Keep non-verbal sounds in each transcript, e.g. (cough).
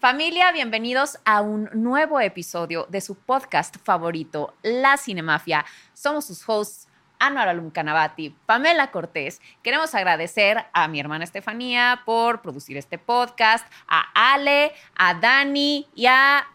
Familia, bienvenidos a un nuevo episodio de su podcast favorito, La Cinemafia. Somos sus hosts, Anuar Alum Canavati, Pamela Cortés. Queremos agradecer a mi hermana Estefanía por producir este podcast, a Ale, a Dani y a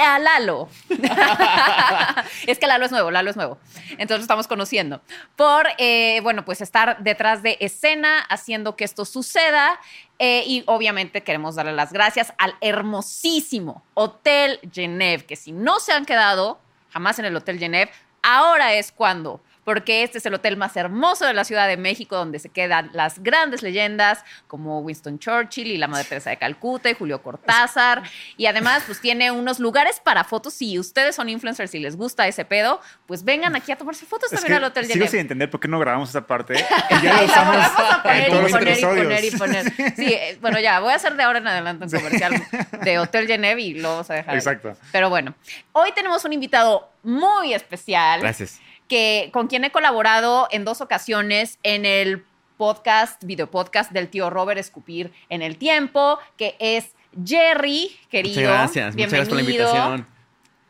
a Lalo. (laughs) es que Lalo es nuevo, Lalo es nuevo. Entonces lo estamos conociendo. Por, eh, bueno, pues estar detrás de escena, haciendo que esto suceda. Eh, y obviamente queremos darle las gracias al hermosísimo Hotel Genève, que si no se han quedado jamás en el Hotel Genève, ahora es cuando porque este es el hotel más hermoso de la Ciudad de México, donde se quedan las grandes leyendas como Winston Churchill y la Madre Teresa de Calcuta y Julio Cortázar. Y además, pues tiene unos lugares para fotos. Si ustedes son influencers y les gusta ese pedo, pues vengan aquí a tomarse fotos también al Hotel Sigo sin entender por qué no grabamos esa parte. (laughs) Y ya lo usamos a poner, y poner, y poner, y poner. Sí, eh, bueno, ya, voy a hacer de ahora en adelante un comercial de Hotel Genève y lo vamos a dejar. Exacto. Pero bueno, hoy tenemos un invitado muy especial. Gracias con quien he colaborado en dos ocasiones en el podcast, video podcast del tío Robert Escupir en el tiempo, que es Jerry, querido. Muchas gracias, muchas gracias por la invitación.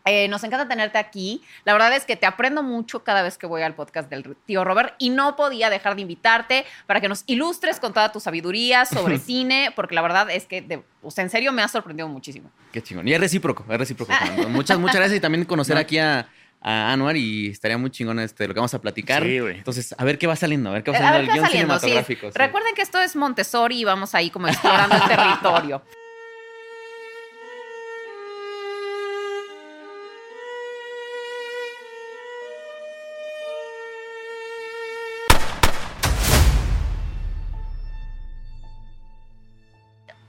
Eh, nos encanta tenerte aquí. La verdad es que te aprendo mucho cada vez que voy al podcast del tío Robert y no podía dejar de invitarte para que nos ilustres con toda tu sabiduría sobre (laughs) cine, porque la verdad es que, en serio, me ha sorprendido muchísimo. Qué chingón. Y es recíproco, es recíproco. (laughs) muchas, muchas gracias y también conocer aquí a a Anuar y estaría muy chingón este, lo que vamos a platicar. Sí, güey. Entonces, a ver qué va saliendo, a ver qué va saliendo el guion cinematográfico. Recuerden que esto es Montessori y vamos ahí como explorando el (laughs) territorio.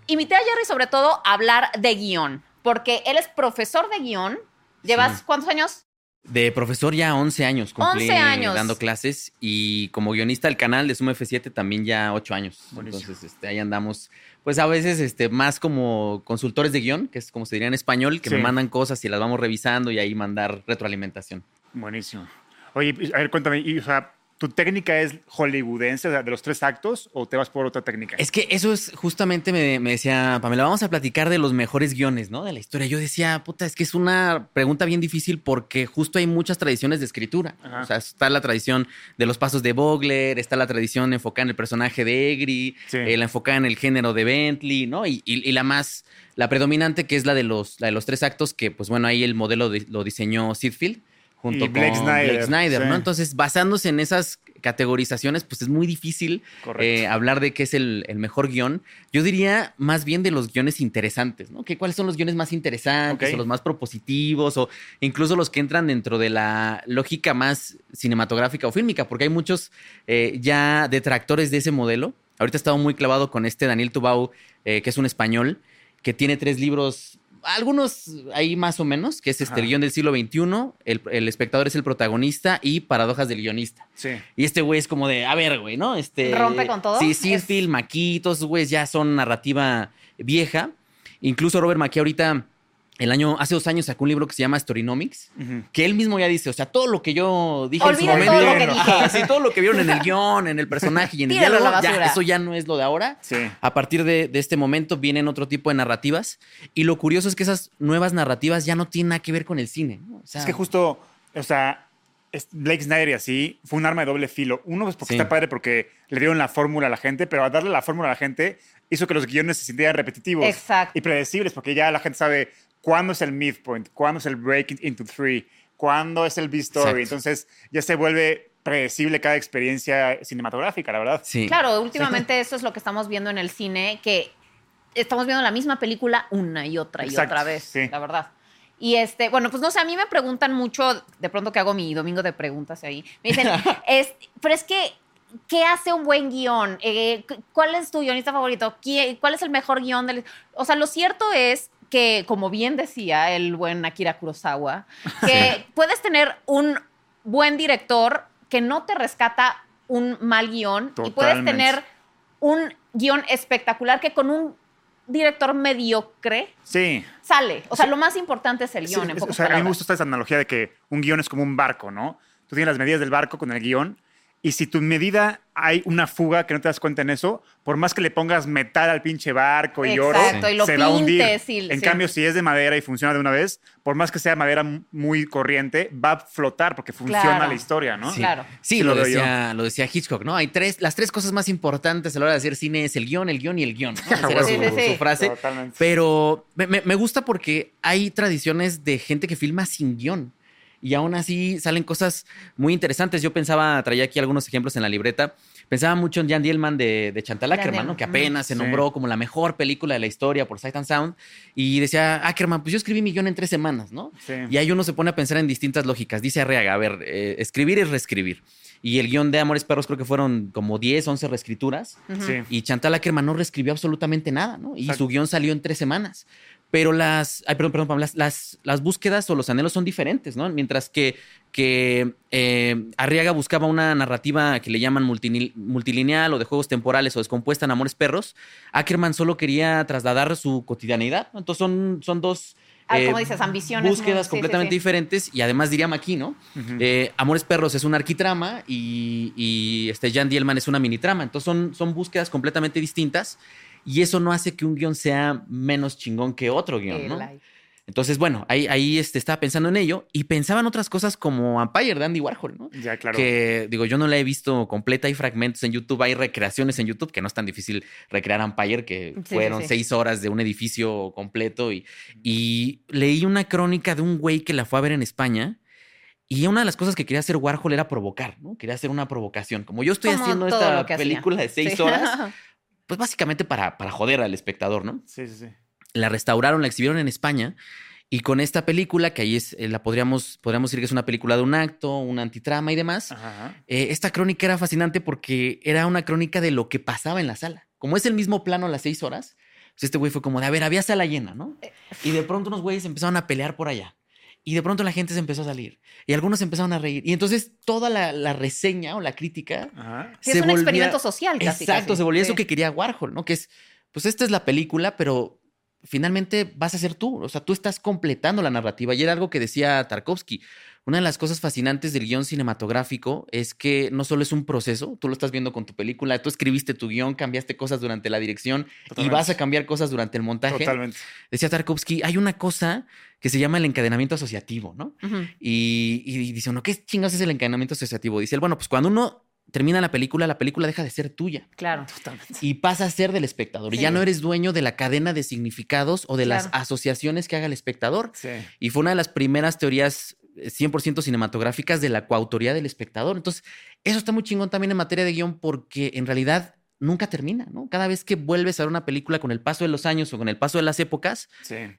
Invité a Jerry sobre todo a hablar de guion, porque él es profesor de guion. ¿Llevas cuántos años? De profesor ya 11 años cumplí 11 años. dando clases y como guionista del canal de Suma F7 también ya 8 años. Entonces, este, ahí andamos, pues a veces este, más como consultores de guion, que es como se diría en español, que me mandan cosas y las vamos revisando y ahí mandar retroalimentación. Buenísimo. Oye, a ver, cuéntame, y, o sea, ¿Tu técnica es hollywoodense, o sea, de los tres actos, o te vas por otra técnica? Es que eso es justamente, me, me, decía Pamela, vamos a platicar de los mejores guiones, ¿no? De la historia. Yo decía, puta, es que es una pregunta bien difícil porque justo hay muchas tradiciones de escritura. O sea, está la tradición de los pasos de Bogler, está la tradición enfocada en el personaje de Egri, eh, la enfocada en el género de Bentley, ¿no? Y, la más, la predominante que es la de los, la de los tres actos, que pues bueno, ahí el modelo lo diseñó Sidfield junto con Blake Snyder, ¿no? Entonces, basándose en esas categorizaciones, pues es muy difícil eh, hablar de qué es el, mejor guion. Yo diría más bien de los guiones interesantes, ¿no? Que cuáles son los guiones más interesantes o los más propositivos o incluso los que entran dentro de la lógica más cinematográfica o fílmica, porque hay muchos eh, ya detractores de ese modelo. Ahorita he estado muy clavado con este Daniel Tubau, eh, que es un español, que tiene tres libros algunos ahí más o menos, que es este el guion del siglo XXI, el, espectador es el protagonista y paradojas del guionista. Sí. Y este güey es como de, a ver, güey, ¿no? Este, Rompe con todo. Sí, Sirfield, Maquis, todos esos güeyes ya son narrativa vieja. Incluso Robert Maquis ahorita el año, hace dos años sacó un libro que se llama Storynomics, que él mismo ya dice, o sea, todo lo que yo dije en su momento, todo lo que (laughs) dije. todo lo que vieron en el guion, en el personaje y en el diálogo, ya, eso ya no es lo de ahora. A partir de, este momento vienen otro tipo de narrativas y lo curioso es que esas nuevas narrativas ya no tienen nada que ver con el cine. es que justo, o sea, Blake Snyder y así fue un arma de doble filo. Uno, pues porque está padre porque le dieron la fórmula a la gente, pero a darle la fórmula a la gente hizo que los guiones se sintieran repetitivos y predecibles, porque ya la gente sabe cuándo es el midpoint, cuándo es el break into three, cuándo es el B-story. Entonces ya se vuelve predecible cada experiencia cinematográfica, la verdad. Sí. Claro, últimamente eso es lo que estamos viendo en el cine, que estamos viendo la misma película una y otra y otra vez, la verdad. Y este, bueno, pues no sé, a mí me preguntan mucho, de pronto que hago mi domingo de preguntas ahí, me dicen, (laughs) es, pero es que, ¿qué hace un buen guion? Eh, ¿Cuál es tu guionista favorito? ¿Cuál es el mejor guion? Del... O sea, lo cierto es que, como bien decía el buen Akira Kurosawa, que puedes tener un buen director que no te rescata un mal guion y puedes tener un guion espectacular que con un director mediocre sí. sale. O sea, lo más importante es el guion. o sea, a mí me gusta esta analogía de que un guion es como un barco, ¿no? Tú tienes las medidas del barco con el guion Y si tu medida hay una fuga que no te das cuenta en eso, por más que le pongas metal al pinche barco y oro, se va a hundir. en cambio, si es de madera y funciona de una vez, por más que sea madera muy corriente, va a flotar porque funciona la historia, ¿no? Sí, claro. Sí, lo, decía, lo decía Hitchcock, ¿no? Hay tres, las tres cosas más importantes a la hora de hacer cine es el guion, el guion y el guion. ¿no? (laughs) Esa su, frase. Pero me, me gusta porque hay tradiciones de gente que filma sin guion y aún así salen cosas muy interesantes. Yo pensaba, traía aquí algunos ejemplos en la libreta, pensaba mucho en Jan Dielman de, de Chantal Ackerman, ¿no? que apenas se nombró como la mejor película de la historia por Sight and Sound, y decía, Ackerman, pues yo escribí mi guion en tres semanas, ¿no? Y ahí uno se pone a pensar en distintas lógicas. Dice Arriaga, a ver, eh, escribir y reescribir. Y el guion de Amores Perros creo que fueron como 10, 11 reescrituras. Y Chantal Ackerman no reescribió absolutamente nada, ¿no? Y su guion salió en tres semanas pero las, ay, perdón, perdón, las, las, búsquedas o los anhelos son diferentes, ¿no? Mientras que, que eh, Arriaga buscaba una narrativa que le llaman multilineal o de juegos temporales o descompuesta en Amores Perros, Ackerman solo quería trasladar su cotidianidad. Entonces son, son dos... Ah, como dices, ambiciones. Búsquedas completamente diferentes y además diría aquí, ¿no? Eh, Amores Perros es una arquitrama y, y este Jan Dielman es una mini trama. Entonces son, son búsquedas completamente distintas y eso no hace que un guion sea menos chingón que otro guion, ¿no? Entonces, bueno, ahí, ahí este, estaba pensando en ello y pensaba en otras cosas como Empire de Andy Warhol, ¿no? Ya, claro. Que digo, yo no la he visto completa, hay fragmentos en YouTube, hay recreaciones en YouTube, que no es tan difícil recrear Empire, que fueron seis horas de un edificio completo y, y leí una crónica de un güey que la fue a ver en España. Y una de las cosas que quería hacer Warhol era provocar, ¿no? Quería hacer una provocación. Como yo estoy haciendo esta película de seis horas, (laughs) pues básicamente para, para joder al espectador, ¿no? Sí, sí, sí. La restauraron, la exhibieron en España. Y con esta película, que ahí es, eh, la podríamos, podríamos decir que es una película de un acto, una antitrama y demás, eh, esta crónica era fascinante porque era una crónica de lo que pasaba en la sala. Como es el mismo plano a las seis horas, pues este güey fue como de, a ver, había sala llena, ¿no? Eh, y de pronto unos güeyes empezaron a pelear por allá. Y de pronto la gente se empezó a salir. Y algunos empezaron a reír. Y entonces toda la, reseña o la crítica. es un experimento social, casi. Exacto, se volvió eso que quería Warhol, ¿no? Que es, pues esta es la película, pero finalmente vas a ser tú. O sea, tú estás completando la narrativa. Y era algo que decía Tarkovsky. Una de las cosas fascinantes del guion cinematográfico es que no solo es un proceso, tú lo estás viendo con tu película, tú escribiste tu guion, cambiaste cosas durante la dirección y vas a cambiar cosas durante el montaje. Totalmente. Decía Tarkovsky, hay una cosa que se llama el encadenamiento asociativo, ¿no? y, y, dice uno, ¿qué chingados es el encadenamiento asociativo? Dice él, bueno, pues cuando uno termina la película, la película deja de ser tuya. Claro. Totalmente. Y pasa a ser del espectador. Y ya no eres dueño de la cadena de significados o de las asociaciones que haga el espectador. Sí. Y fue una de las primeras teorías 100% cinematográficas de la coautoría del espectador. Entonces, eso está muy chingón también en materia de guion porque en realidad nunca termina, ¿no? Cada vez que vuelves a ver una película con el paso de los años o con el paso de las épocas,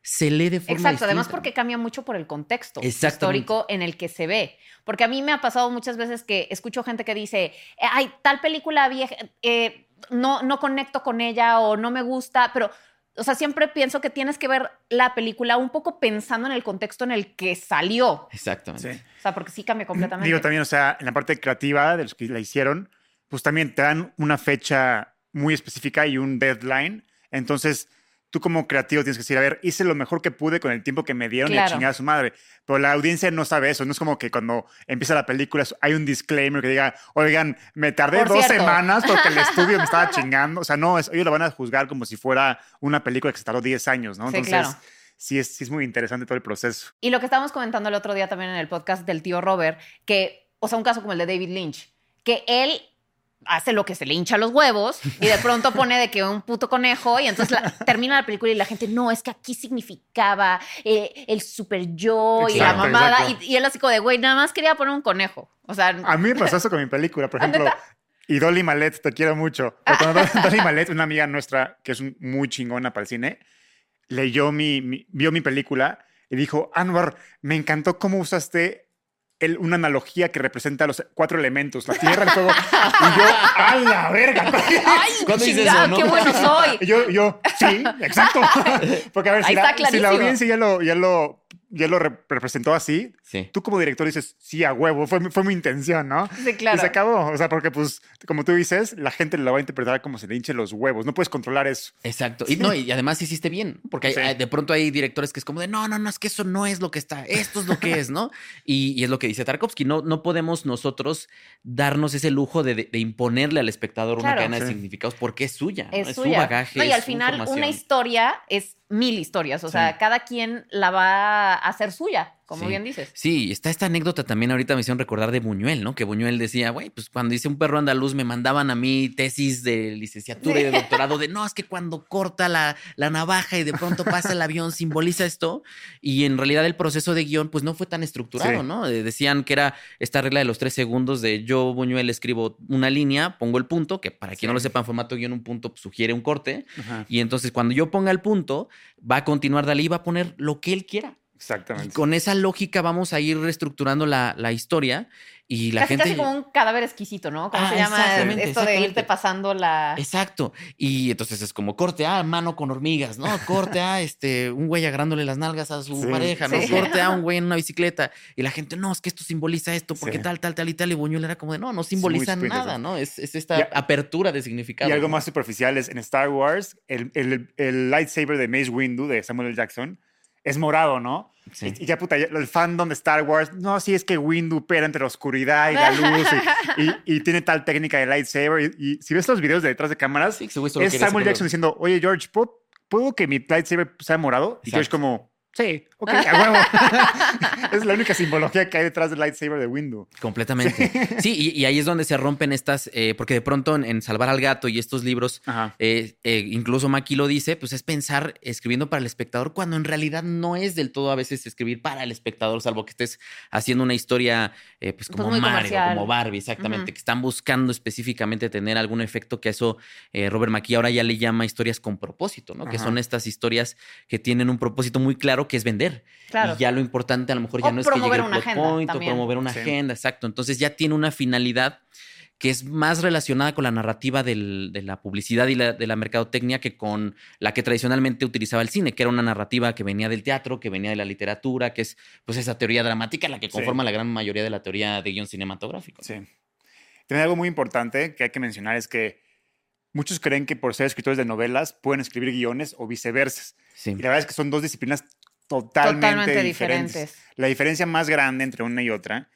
se lee de forma Exacto, además porque cambia mucho por el contexto histórico en el que se ve. Porque a mí me ha pasado muchas veces que escucho gente que dice, ay, tal película vieja, eh, no, no conecto con ella o no me gusta, pero o sea, siempre pienso que tienes que ver la película un poco pensando en el contexto en el que salió. Exactamente. O sea, porque sí cambia completamente. Digo también, o sea, en la parte creativa de los que la hicieron, pues también te dan una fecha muy específica y un deadline. Entonces, tú como creativo tienes que decir, a ver, hice lo mejor que pude con el tiempo que me dieron y a chingar a su madre. Pero la audiencia no sabe eso. No es como que cuando empieza la película hay un disclaimer que diga, oigan, me tardé dos semanas porque el (laughs) estudio me estaba chingando. O sea, no, ellos lo van a juzgar como si fuera una película que se tardó 10 años, ¿no? Entonces, sí, es, sí es muy interesante todo el proceso. Y lo que estábamos comentando el otro día también en el podcast del tío Robert, que, o sea, un caso como el de David Lynch, que él hace lo que se le hincha los huevos y de pronto pone de que un puto conejo y entonces termina la película y la gente, no, es que aquí significaba eh, el super yo y la mamada. Y, él así como de, güey, nada más quería poner un conejo. O sea... A mí me pasó eso con mi película, por (laughs) ejemplo. Y Dolly Malet, te quiero mucho. (laughs) Dolly Malet, una amiga nuestra que es muy chingona para el cine, leyó mi vio mi película y dijo, Anwar, me encantó cómo usaste una analogía que representa los cuatro elementos, la tierra, el fuego. y yo, ¡a la verga! (laughs) ¡Ay, eso, qué bueno soy! yo, yo, sí, exacto. (laughs) Porque a ver, si la, audiencia ya lo, ya lo ya lo representó así, tú como director dices, sí, a huevo, fue, fue mi intención, ¿no? Sí, claro. Y se acabó. O sea, porque pues, como tú dices, la gente lo va a interpretar como se le hinche los huevos. No puedes controlar eso. Exacto. Y, no, y además hiciste bien, porque de pronto hay directores que es como de, no, no, no, es que eso no es lo que está, esto es lo que es, ¿no? (laughs) Y, es lo que dice Tarkovsky, no, no podemos nosotros darnos ese lujo de, imponerle al espectador una cadena de significados porque es suya, es, su bagaje. y al final una historia es mil historias, o sea, cada quien la va a hacer suya como bien dices. Sí, está esta anécdota también ahorita me hicieron recordar de Buñuel, ¿no? Que Buñuel decía, güey, pues cuando hice un perro andaluz me mandaban a mí tesis de licenciatura y de (laughs) doctorado de, no, es que cuando corta la, la, navaja y de pronto pasa el avión simboliza esto. Y en realidad el proceso de guion pues no fue tan estructurado, ¿no? Eh, decían que era esta regla de los tres segundos de yo, Buñuel, escribo una línea, pongo el punto, que para quien no lo sepa en formato guion, un punto sugiere un corte. Y entonces cuando yo ponga el punto, va a continuar Dalí y va a poner lo que él quiera. Exactamente. con esa lógica vamos a ir reestructurando la, la historia y la casi, gente. Casi como un cadáver exquisito, ¿no? ¿Cómo ah, se llama esto de irte pasando la. Exacto. Y entonces es como corte a mano con hormigas, ¿no? Corte a este, un güey agarrándole las nalgas a su pareja, ¿no? Corte a (laughs) un güey en una bicicleta. Y la gente, no, es que esto simboliza esto, porque tal, tal, tal y tal. Y Buñuel era como de, no, no simboliza nada, ¿no? Es, es esta apertura de significado. Y algo más superficial es en Star Wars, el, el, el lightsaber de Mace Windu de Samuel L. Jackson es morado, ¿no? Y, ya, puta, el fandom de Star Wars, no, sí es que Windu pera entre la oscuridad y la (laughs) luz y, tiene tal técnica de lightsaber. Y, si ves los videos de detrás de cámaras, es Samuel Jackson diciendo, oye, George, ¿puedo, que mi lightsaber sea morado? Y George como, Sí, ok, (laughs) a huevo. (laughs) es la única simbología que hay detrás del lightsaber de Windu. Completamente. Sí, y, ahí es donde se rompen estas, eh, porque de pronto en, Salvar al Gato y estos libros, eh, eh, incluso Maki lo dice, pues es pensar escribiendo para el espectador cuando en realidad no es del todo a veces escribir para el espectador, salvo que estés haciendo una historia pues, pues como Mario, como Barbie, exactamente, que están buscando específicamente tener algún efecto que eso Robert Maki ahora ya le llama historias con propósito, ¿no? Que son estas historias que tienen un propósito muy claro que es vender. Y ya lo importante a lo mejor ya no es que llegue el plot point o promover una agenda, exacto. Entonces ya tiene una finalidad que es más relacionada con la narrativa de la publicidad y de la mercadotecnia que con la que tradicionalmente utilizaba el cine, que era una narrativa que venía del teatro, que venía de la literatura, que es pues esa teoría dramática la que conforma la gran mayoría de la teoría de guion cinematográfico. Sí. También algo muy importante que hay que mencionar es que muchos creen que por ser escritores de novelas pueden escribir guiones o viceversa. Y la verdad es que son dos disciplinas totalmente, diferentes. La diferencia más grande entre una y otra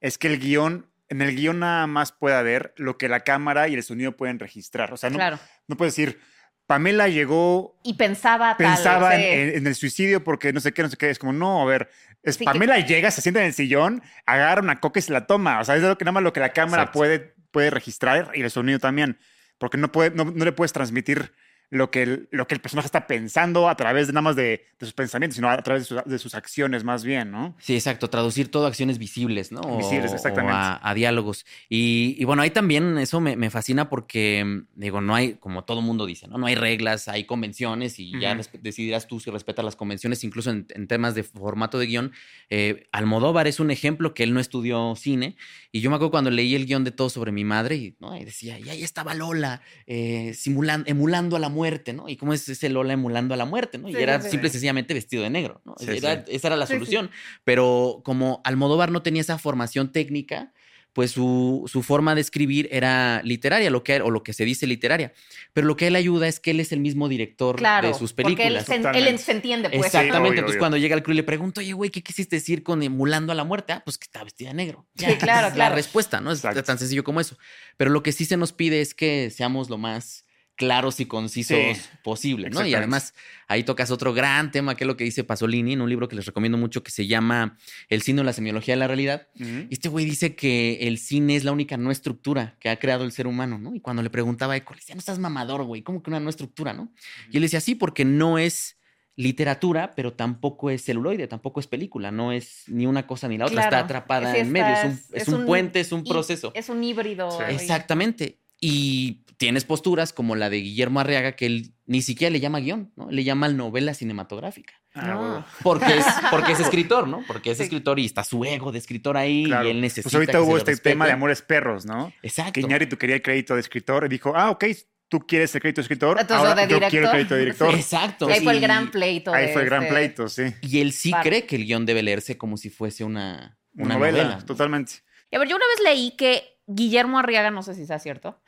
es que el guion, en el guion nada más puede haber lo que la cámara y el sonido pueden registrar. O sea, no, no puedes decir, Pamela llegó. Y pensaba Pensaba en, el suicidio porque no sé qué, no sé qué. Es como, no, a ver. Es, Pamela llega, se sienta en el sillón, agarra una coca y se la toma. O sea, es lo que nada más lo que la cámara puede, puede registrar y el sonido también. Porque no, puede, no le puedes transmitir lo que, el, lo que el personaje está pensando a través de nada más de, sus pensamientos, sino a través de, sus acciones más bien, ¿no? Sí, exacto, traducir todo a acciones visibles, ¿no? Visibles, exactamente. a, diálogos. Y, bueno, ahí también eso me, fascina porque, digo, no hay, como todo mundo dice, ¿no? No hay reglas, hay convenciones y ya decidirás tú si respetas las convenciones, incluso en, temas de formato de guion. Eh, Almodóvar es un ejemplo que él no estudió cine y yo me acuerdo cuando leí el guion de Todo sobre mi madre y, ¿no? y decía, y ahí estaba Lola, eh, simulando, emulando a la muerte, ¿no? Y cómo es ese Lola emulando a la muerte, ¿no? y era simple y sencillamente vestido de negro, ¿no? esa era la solución. Pero como Almodóvar no tenía esa formación técnica, pues su, forma de escribir era literaria, lo que, o lo que se dice literaria. Pero lo que él ayuda es que él es el mismo director de sus películas. Porque él se, entiende, pues. Exactamente. Entonces, cuando llega el crew y le pregunto, oye, güey, ¿qué quisiste decir con emulando a la muerte? Ah, pues que está vestida de negro. sí, claro, (laughs) claro. La respuesta, ¿no? Es tan sencillo como eso. Pero lo que sí se nos pide es que seamos lo más claros y concisos posible, ¿no? Y además ahí tocas otro gran tema que es lo que dice Pasolini en un libro que les recomiendo mucho que se llama El cine o la semiología de la realidad. Este güey dice que el cine es la única no estructura que ha creado el ser humano, ¿no? Y cuando le preguntaba a Eco, le decía, no estás mamador, güey, ¿cómo que una no estructura, no? Y él decía, sí, porque no es literatura, pero tampoco es celuloide, tampoco es película, no es ni una cosa ni la otra, está atrapada en medio, es un, puente, es un proceso. Es un híbrido. Exactamente. Y tienes posturas como la de Guillermo Arriaga, que él ni siquiera le llama guion, ¿no? Le llama novela cinematográfica. Ah, porque, es, porque es (laughs) escritor, ¿no? Porque es escritor y está su ego de escritor ahí y él necesita. Pues ahorita hubo este tema de Amores Perros, ¿no? Exacto. Que tú quería el crédito de escritor y dijo, ah, ok, tú quieres el crédito de escritor, ahora yo quiero el crédito de director. Exacto. Y ahí fue el gran pleito. Ahí fue el gran este pleito, sí. Y él sí cree que el guion debe leerse como si fuese una, una novela, Totalmente. Y a ver, yo una vez leí que Guillermo Arriaga, no sé si sea cierto,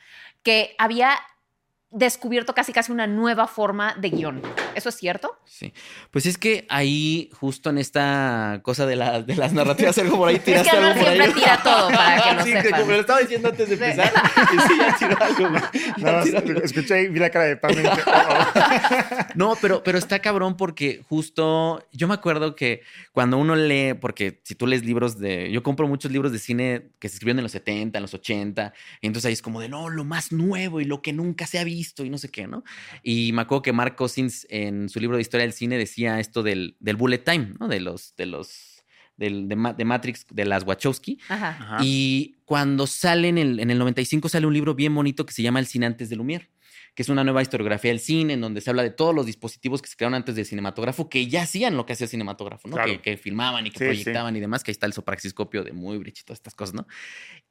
que había descubierto casi casi una nueva forma de guion. ¿Eso es cierto? Sí. Pues es que ahí, justo en esta cosa de, de las narrativas, algo por ahí tiraste (laughs) es que algo siempre tira todo para que lo sí, sepan. como lo estaba diciendo antes de empezar. y sí, ya tiró algo. (laughs) no, escuché y vi la cara de Pam. (laughs) no, pero, pero está cabrón porque justo yo me acuerdo que cuando uno lee, porque si tú lees libros de... Yo compro muchos libros de cine que se escribieron en los 70, en los 80, y entonces ahí es como de, no, lo más nuevo y lo que nunca se ha visto y no sé qué, ¿no? Y me acuerdo que Mark Cousins en su libro de historia del cine decía esto del, del bullet time, ¿no? De los, de los, del, de, Matrix, de las Wachowski. Ajá. Y cuando sale en el, en el 95 sale un libro bien bonito que se llama El cine antes de Lumière que es una nueva historiografía del cine, en donde se habla de todos los dispositivos que se crearon antes del cinematógrafo, que ya hacían lo que hacía el cinematógrafo, ¿no? Que, filmaban y que proyectaban y demás, que ahí está el sopraxiscopio de muy y todas estas cosas, ¿no?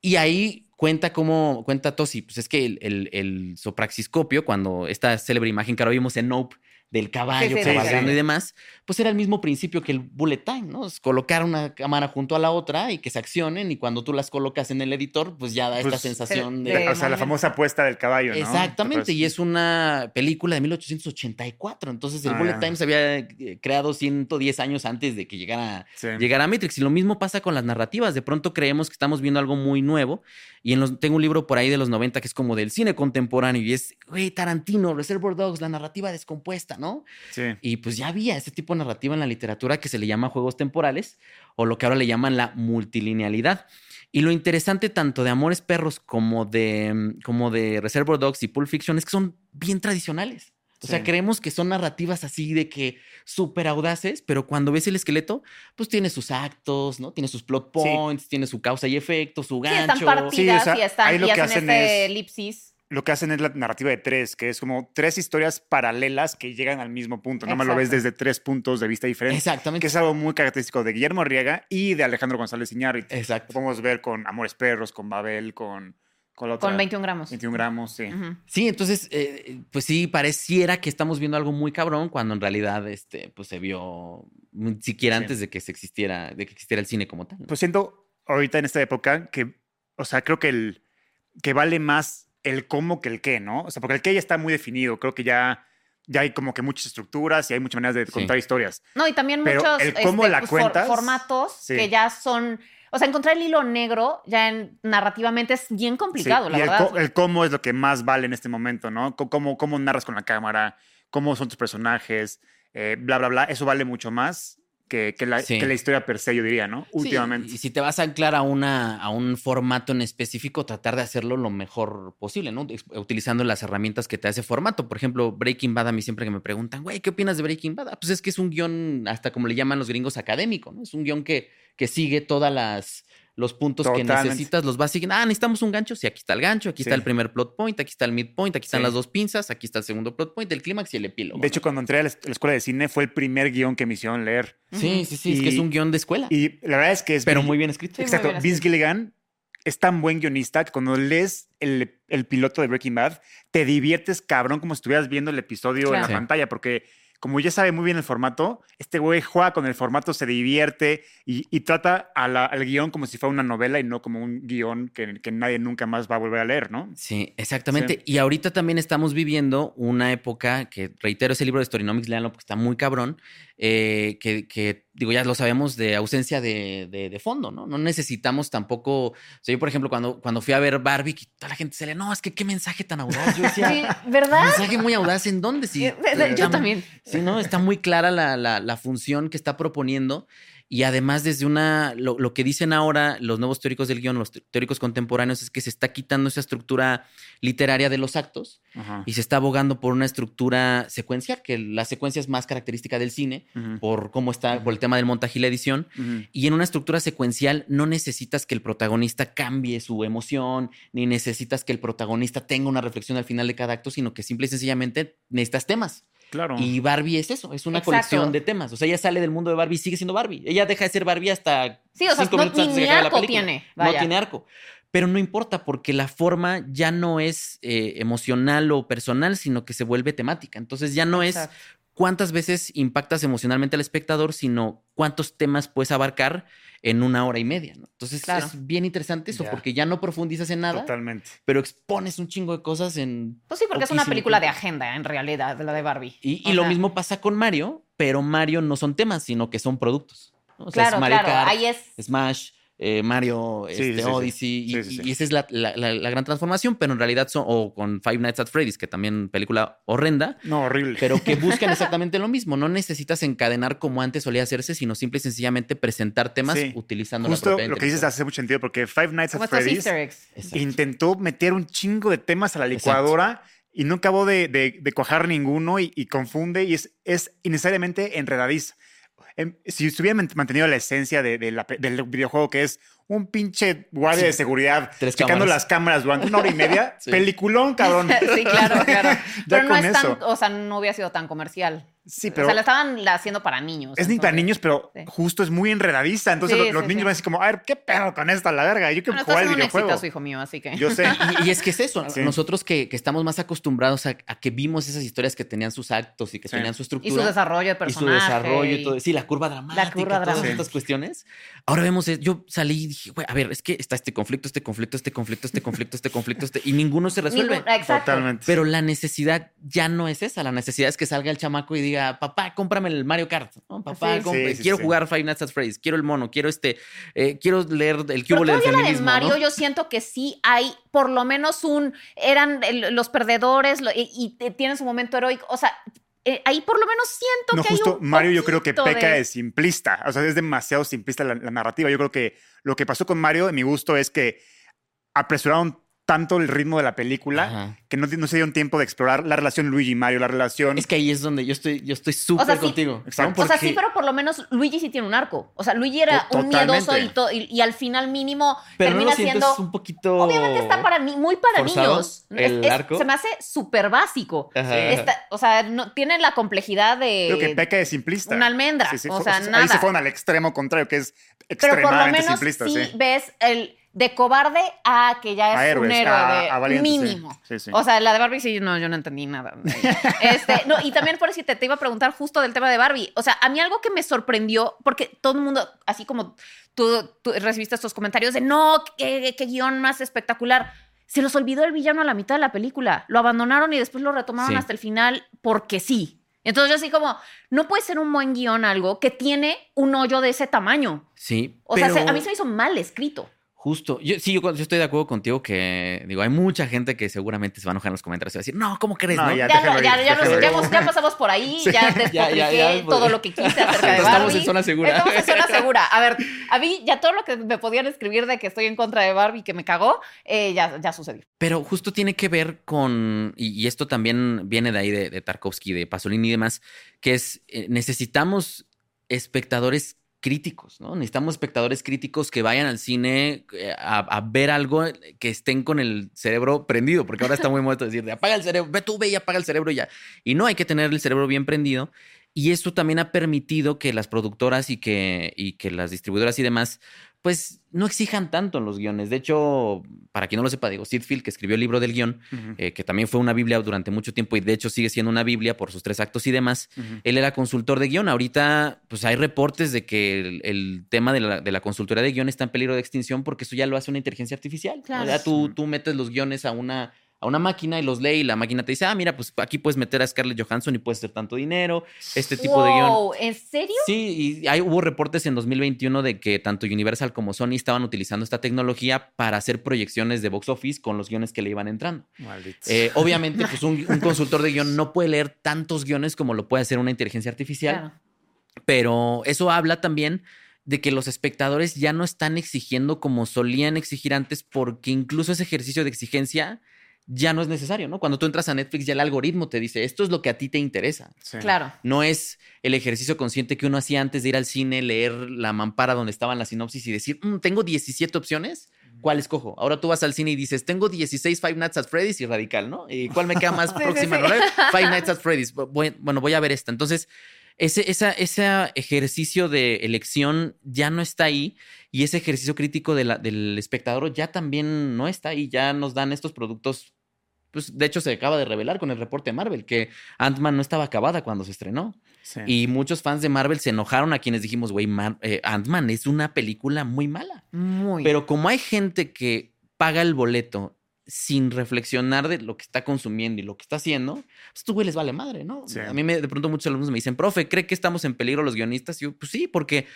Y ahí cuenta cómo, cuenta Tosi, pues es que el, el, el sopraxiscopio, cuando esta célebre imagen que ahora vimos en Nope, del caballo cabalgando y demás, pues era el mismo principio que el bullet time, ¿no? Es colocar una cámara junto a la otra y que se accionen y cuando tú las colocas en el editor, pues ya da esta pues, sensación de... O sea, la famosa apuesta del caballo, ¿no? Exactamente, y es una película de 1884, entonces el ah, bullet time se había eh, creado 110 años antes de que llegara, llegara Matrix y lo mismo pasa con las narrativas, de pronto creemos que estamos viendo algo muy nuevo y en los, tengo un libro por ahí de los 90 que es como del cine contemporáneo y es, güey, Tarantino, Reservoir Dogs, la narrativa descompuesta ¿no? Sí. Y pues ya había este tipo de narrativa en la literatura que se le llama juegos temporales o lo que ahora le llaman la multilinealidad. Y lo interesante tanto de Amores Perros como de, como de Reservoir Dogs y Pulp Fiction es que son bien tradicionales. O sea, creemos que son narrativas así de que súper audaces, pero cuando ves el esqueleto, pues tiene sus actos, ¿no? Tiene sus plot points, tiene su causa y efecto, su gancho. Sí, están partidas y están y hacen, este elipsis lo que hacen es la narrativa de tres, que es como tres historias paralelas que llegan al mismo punto. No más lo ves desde tres puntos de vista diferentes. Exactamente. Que es algo muy característico de Guillermo Arriaga y de Alejandro González Iñárritu. Exacto. Lo podemos ver con Amores Perros, con Babel, con... Con, la otra, con 21 gramos. 21 gramos, sí. Sí, entonces, eh, pues sí, pareciera que estamos viendo algo muy cabrón cuando en realidad este, pues se vio siquiera antes de que se existiera, de que existiera el cine como tal. Pues siento ahorita en esta época que, o sea, creo que el que vale más el cómo que el qué, ¿no? O sea, porque el qué ya está muy definido. Creo que ya, ya hay como que muchas estructuras y hay muchas maneras de contar historias. No, y también muchos el cómo este, la cuentas, formatos que ya son. O sea, encontrar el hilo negro ya en, narrativamente es bien complicado, la y verdad. El, cómo es lo que más vale en este momento, ¿no? Cómo, cómo narras con la cámara, cómo son tus personajes, eh, bla, bla, bla. Eso vale mucho más que, la, que, la, historia per se, yo diría, ¿no? Últimamente. Y si te vas a anclar a, una, a un formato en específico, tratar de hacerlo lo mejor posible, ¿no? Utilizando las herramientas que te hace formato. Por ejemplo, Breaking Bad, a mí siempre que me preguntan, güey, ¿qué opinas de Breaking Bad? Ah, pues es que es un guion, hasta como le llaman los gringos, académico, ¿no? Es un guion que, que sigue todas las los puntos que necesitas los vas siguiendo. Ah, necesitamos un gancho. Sí, aquí está el gancho, aquí está el primer plot point, aquí está el midpoint, aquí están las dos pinzas, aquí está el segundo plot point, el clímax y el epílogo. De hecho, cuando entré a la escuela de cine fue el primer guion que me hicieron leer. Sí, sí, sí, es que es un guion de escuela. Y la verdad es que es... Pero muy bien escrito. Exacto. Vince Gilligan es tan buen guionista que cuando lees el, piloto de Breaking Bad, te diviertes cabrón como si estuvieras viendo el episodio en la pantalla, porque como ya sabe muy bien el formato, este güey juega con el formato, se divierte y, trata al guion como si fuera una novela y no como un guion que, nadie nunca más va a volver a leer, ¿no? Sí, exactamente. Y ahorita también estamos viviendo una época que, reitero, ese libro de Storynomics, léanlo porque está muy cabrón, eh, que, digo, ya lo sabemos, de ausencia de, fondo, ¿no? No necesitamos tampoco. O sea, yo, por ejemplo, cuando, cuando fui a ver Barbie, toda la gente se le, no, es que qué mensaje tan audaz. Yo decía, sí, ¿verdad? Mensaje muy audaz, ¿en dónde? Sí, yo también. Sí, ¿no? Está muy clara la, la, la función que está proponiendo y además desde una, lo, que dicen ahora los nuevos teóricos del guion, los teóricos contemporáneos, es que se está quitando esa estructura literaria de los actos y se está abogando por una estructura secuencial, que la secuencia es más característica del cine, por cómo está, por el tema del montaje y la edición. Y en una estructura secuencial no necesitas que el protagonista cambie su emoción, ni necesitas que el protagonista tenga una reflexión al final de cada acto, sino que simple y sencillamente necesitas temas. Claro. Y Barbie es eso, es una colección de temas. O sea, ella sale del mundo de Barbie y sigue siendo Barbie. Ella deja de ser Barbie hasta. Sí, o sea, no, ni arco tiene. No tiene arco. pero no importa porque la forma ya no es eh, emocional o personal, sino que se vuelve temática. Entonces ya no es cuántas veces impactas emocionalmente al espectador, sino cuántos temas puedes abarcar en una hora y media. Entonces es bien interesante eso, porque ya no profundizas en nada. Totalmente. Pero expones un chingo de cosas en. Pues sí, porque es una película de agenda, en realidad, la de Barbie. Y, lo mismo pasa con Mario, pero Mario no son temas, sino que son productos. claro, claro. Ahí es. Smash, eh, Mario, este, Odyssey, y, esa es la, gran transformación, pero en realidad son, o con Five Nights at Freddy's, que también película horrenda. No, horrible. Pero que (laughs) buscan exactamente lo mismo. No necesitas encadenar como antes solía hacerse, sino simple y sencillamente presentar temas utilizando Justo la propia lo que dices hace mucho sentido, porque Five Nights at Freddy's intentó meter un chingo de temas a la licuadora. y no acabó de, cuajar ninguno y, confunde y es, es innecesariamente enredadiza. Em, si hubiera mantenido la esencia de, del videojuego, que es un pinche guardia de seguridad checando las cámaras durante una hora y media, (laughs) peliculón, cabrón. (laughs) sí, claro, (laughs) claro. Pero no es tan, o sea, no hubiera sido tan comercial. Sí, pero. O sea, la estaban haciendo para niños. Es ni para niños, pero justo es muy enredadiza. Entonces los, niños van así como, a ver, ¿qué pedo con esta la verga? Yo quiero jugar el videojuego. Un hijo mío, así que. Yo sé. y, es que es eso. Nosotros que, que, estamos más acostumbrados a, que vimos esas historias que tenían sus actos y que tenían su estructura. Y su desarrollo de personaje. Y su desarrollo y todo. Sí, la curva dramática. La curva dramática. Todas estas cuestiones. Ahora vemos, yo salí y dije, güey, a ver, es que está este conflicto, este conflicto, este conflicto, este conflicto, este conflicto, este. Y ninguno se resuelve. exacto. Totalmente. Pero la necesidad ya no es esa. La necesidad es que salga el chamaco y diga, papá, compra el Mario Kart. Papá, quiero jugar Five Nights at Freddy's, quiero el mono, quiero este, eh, quiero leer el cubo del feminismo. Mario, yo siento que sí hay por lo menos un, eran los perdedores y, tienen su momento heroico. O sea, eh, ahí por lo menos siento que justo hay un Mario yo creo que peca de... simplista, o sea, es demasiado simplista la, la, narrativa. Yo creo que lo que pasó con Mario, en mi gusto, es que apresuraron tanto el ritmo de la película que no, no, se un tiempo de explorar la relación Luigi y Mario, la relación. Es que ahí es donde yo estoy, yo estoy súper contigo. O sea, sí, pero por lo menos Luigi sí tiene un arco. O sea, Luigi era un miedoso y, y, al final mínimo termina siendo. un poquito. Obviamente está para muy para niños. El arco. se me hace súper básico. o sea, no, tiene la complejidad de. Creo que peca de simplista. Una almendra. o sea, nada. Ahí se fueron al extremo contrario, que es extremadamente pero por lo menos Sí ves el de cobarde a que ya es un héroe de mínimo. O sea, la de Barbie sí, no, yo no entendí nada. (laughs) este, no, y también por eso te, iba a preguntar justo del tema de Barbie. O sea, a mí algo que me sorprendió, porque todo el mundo, así como tú, recibiste estos comentarios de no, qué, qué guion más espectacular. Se los olvidó el villano a la mitad de la película. Lo abandonaron y después lo retomaron hasta el final porque sí. Entonces yo así como, no puede ser un buen guion algo que tiene un hoyo de ese tamaño. Sí. O sea, a mí se me hizo mal escrito. Justo. Yo, sí, yo, estoy de acuerdo contigo que, digo, hay mucha gente que seguramente se va a enojar en los comentarios y va a decir, no, ¿cómo crees? No, Ya, ya, pasamos por ahí, (laughs) ya despotriqué todo lo que quise (laughs) acerca de Barbie. Estamos en zona segura. Estamos en zona segura. A ver, (laughs) a mí ya todo lo que me podían escribir de que estoy en contra de Barbie, que me cagó, eh, ya, ya sucedió. Pero justo tiene que ver con, y, esto también viene de ahí de, de Tarkovsky, de Pasolini y demás, que es, eh, necesitamos espectadores críticos, ¿no? Necesitamos espectadores críticos que vayan al cine eh, a, ver algo que estén con el cerebro prendido, porque ahora está muy muerto decir, de apaga el cerebro, ve tú, ve y apaga el cerebro ya. Y no, hay que tener el cerebro bien prendido. Y eso también ha permitido que las productoras y que, y que las distribuidoras y demás pues no exijan tanto en los guiones. De hecho, para quien no lo sepa, digo, Sid Field, que escribió el libro del guion, eh, que también fue una Biblia durante mucho tiempo y de hecho sigue siendo una Biblia por sus tres actos y demás, él era consultor de guion. Ahorita, pues hay reportes de que el, tema de la, de consultoría de guion está en peligro de extinción porque eso ya lo hace una inteligencia artificial. Ya tú, tú metes los guiones a una a una máquina y los lee y la máquina te dice, ah, mira, pues aquí puedes meter a Scarlett Johansson y puedes hacer tanto dinero, este tipo de guion. ¿En serio? Sí, y hay, hubo reportes en 2021 de que tanto Universal como Sony estaban utilizando esta tecnología para hacer proyecciones de box office con los guiones que le iban entrando. Eh, obviamente, (laughs) pues un, consultor de guion no puede leer tantos guiones como lo puede hacer una inteligencia artificial, pero eso habla también de que los espectadores ya no están exigiendo como solían exigir antes porque incluso ese ejercicio de exigencia ya no es necesario, ¿no? Cuando tú entras a Netflix ya el algoritmo te dice, esto es lo que a ti te interesa. Claro. No es el ejercicio consciente que uno hacía antes de ir al cine, leer la mampara donde estaban las sinopsis y decir, mm, tengo 17 opciones, ¿cuál escojo? Ahora tú vas al cine y dices, tengo 16 Five Nights at Freddy's y Radical, ¿no? ¿Y cuál me queda más (laughs) próxima? Five Nights at Freddy's. Bueno, voy a ver esta. Entonces, ese, esa, ese ejercicio de elección ya no está ahí y ese ejercicio crítico de la, del espectador ya también no está ahí. Ya nos dan estos productos. Pues, de hecho, se acaba de revelar con el reporte de Marvel que Ant-Man no estaba acabada cuando se estrenó. Y muchos fans de Marvel se enojaron a quienes dijimos, güey, eh, Ant-Man es una película muy mala. Muy. Pero como hay gente que paga el boleto sin reflexionar de lo que está consumiendo y lo que está haciendo, pues tú, güey, les vale madre, ¿no? A mí me, de pronto muchos alumnos me dicen, profe, ¿cree que estamos en peligro los guionistas? Y yo, pues sí, porque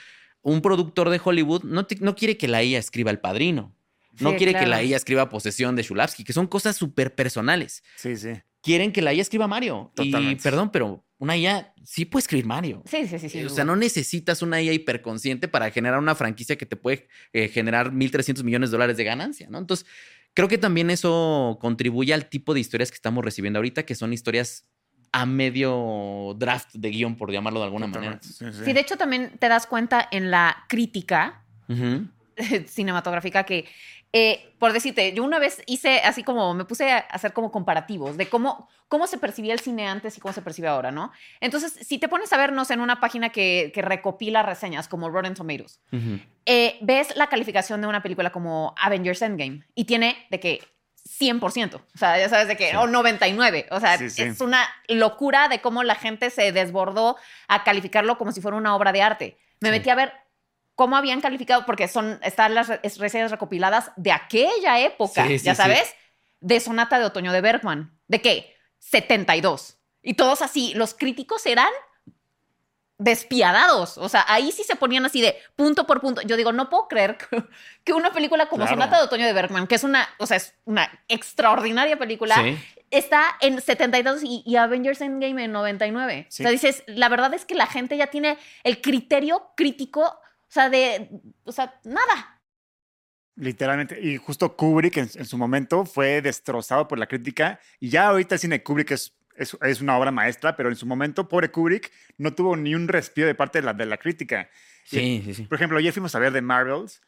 un productor de Hollywood no, no quiere que la IA escriba El Padrino. No quiere que la IA escriba Posesión de Shulavsky, que son cosas súper personales. Sí, sí. Quieren que la IA escriba Mario. Y perdón, pero una IA sí puede escribir Mario. Sí, sí, sí. o sea, no necesitas una IA hiperconsciente para generar una franquicia que te puede eh, generar 1.300 millones de dólares de ganancia, ¿no? Entonces, Creo que también eso contribuye al tipo de historias que estamos recibiendo ahorita, que son historias a medio draft de guion, por llamarlo de alguna manera. Sí, de hecho también te das cuenta en la crítica (laughs) cinematográfica que eh, por decirte, yo una vez hice así como, me puse a hacer como comparativos de cómo, cómo se percibía el cine antes y cómo se percibe ahora, ¿no? Entonces, si te pones a vernos en una página que, recopila reseñas como Rotten Tomatoes, eh, ves la calificación de una película como Avengers Endgame y tiene de que 100%, o sea, ya sabes de que, o 99, o sea, es una locura de cómo la gente se desbordó a calificarlo como si fuera una obra de arte. Me metí a ver cómo habían calificado, porque son, están las reseñas recopiladas de aquella época, ya sabes, de Sonata de Otoño de Bergman. ¿De qué? 72. Y todos así, los críticos eran despiadados. O sea, ahí sí se ponían así de punto por punto. Yo digo, no puedo creer que una película como Sonata de Otoño de Bergman, que es una, o sea, es una extraordinaria película, está en 72 y, y, Avengers Endgame en 99. O sea, dices, la verdad es que la gente ya tiene el criterio crítico o sea, de, o sea, nada. Literalmente. Y justo Kubrick en, su momento fue destrozado por la crítica. Y ya ahorita el cine de Kubrick es, es, una obra maestra, pero en su momento, pobre Kubrick, no tuvo ni un respiro de parte de la, de la crítica. Sí, sí, sí. Por ejemplo, ayer fuimos a ver The Marvels.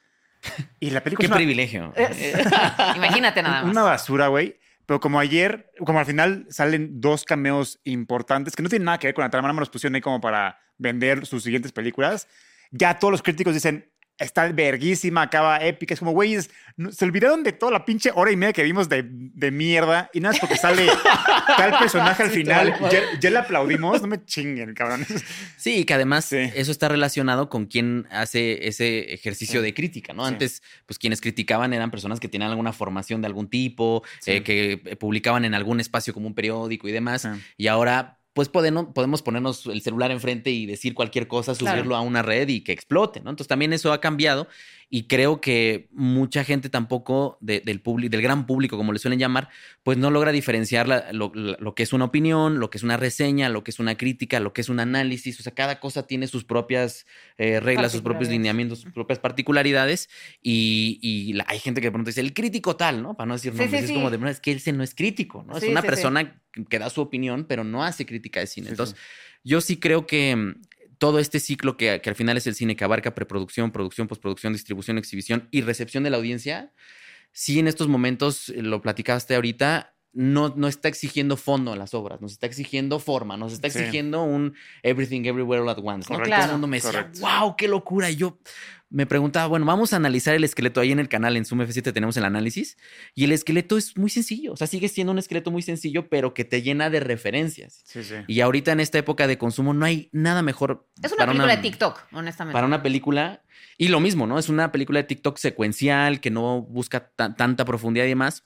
Y la película. Qué privilegio. (laughs) Imagínate nada más. Una basura, güey. Pero como ayer, como al final salen dos cameos importantes que no tienen nada que ver con la trama, no me los pusieron ahí como para vender sus siguientes películas ya todos los críticos dicen, está verguísima, acaba épica. Es como, güeyes, se olvidaron de toda la pinche hora y media que vimos de, de mierda. Y nada, es porque sale (laughs) tal personaje al final. Ya, le aplaudimos. No me chinguen, cabrón. Sí, que además eso está relacionado con quien hace ese ejercicio de crítica, ¿no? Antes, pues quienes criticaban eran personas que tenían alguna formación de algún tipo, eh, que publicaban en algún espacio como un periódico y demás. Y ahora pues podemos, podemos ponernos el celular enfrente y decir cualquier cosa, subirlo a una red y que explote, ¿no? Entonces también eso ha cambiado y creo que mucha gente tampoco del, del gran público, como le suelen llamar, pues no logra diferenciar lo, que es una opinión, lo que es una reseña, lo que es una crítica, lo que es un análisis. O sea, cada cosa tiene sus propias eh, reglas, sus propios lineamientos, sus propias particularidades. Y, hay gente que de pronto dice, el crítico tal, ¿no? Para no decir nombres. es como de, es que él no es crítico, ¿no? Es una persona que da su opinión, pero no hace crítica de cine. Entonces, yo sí creo que todo este ciclo que, al final es el cine que abarca preproducción, producción, postproducción, distribución, exhibición y recepción de la audiencia, sí en estos momentos, eh, lo platicaste ahorita, no, no está exigiendo fondo a las obras, nos está exigiendo forma, nos está exigiendo un everything everywhere all at once. Todo el mundo me decía, wow, qué locura. Y yo, me preguntaba, bueno, vamos a analizar el esqueleto ahí en el canal, en Zoom F7 tenemos el análisis, y el esqueleto es muy sencillo, o sea, sigue siendo un esqueleto muy sencillo, pero que te llena de referencias. Sí, sí. Y ahorita en esta época de consumo no hay nada mejor. Es una película de TikTok, honestamente. Para una película, y lo mismo, ¿no? Es una película de TikTok secuencial que no busca tanta profundidad y demás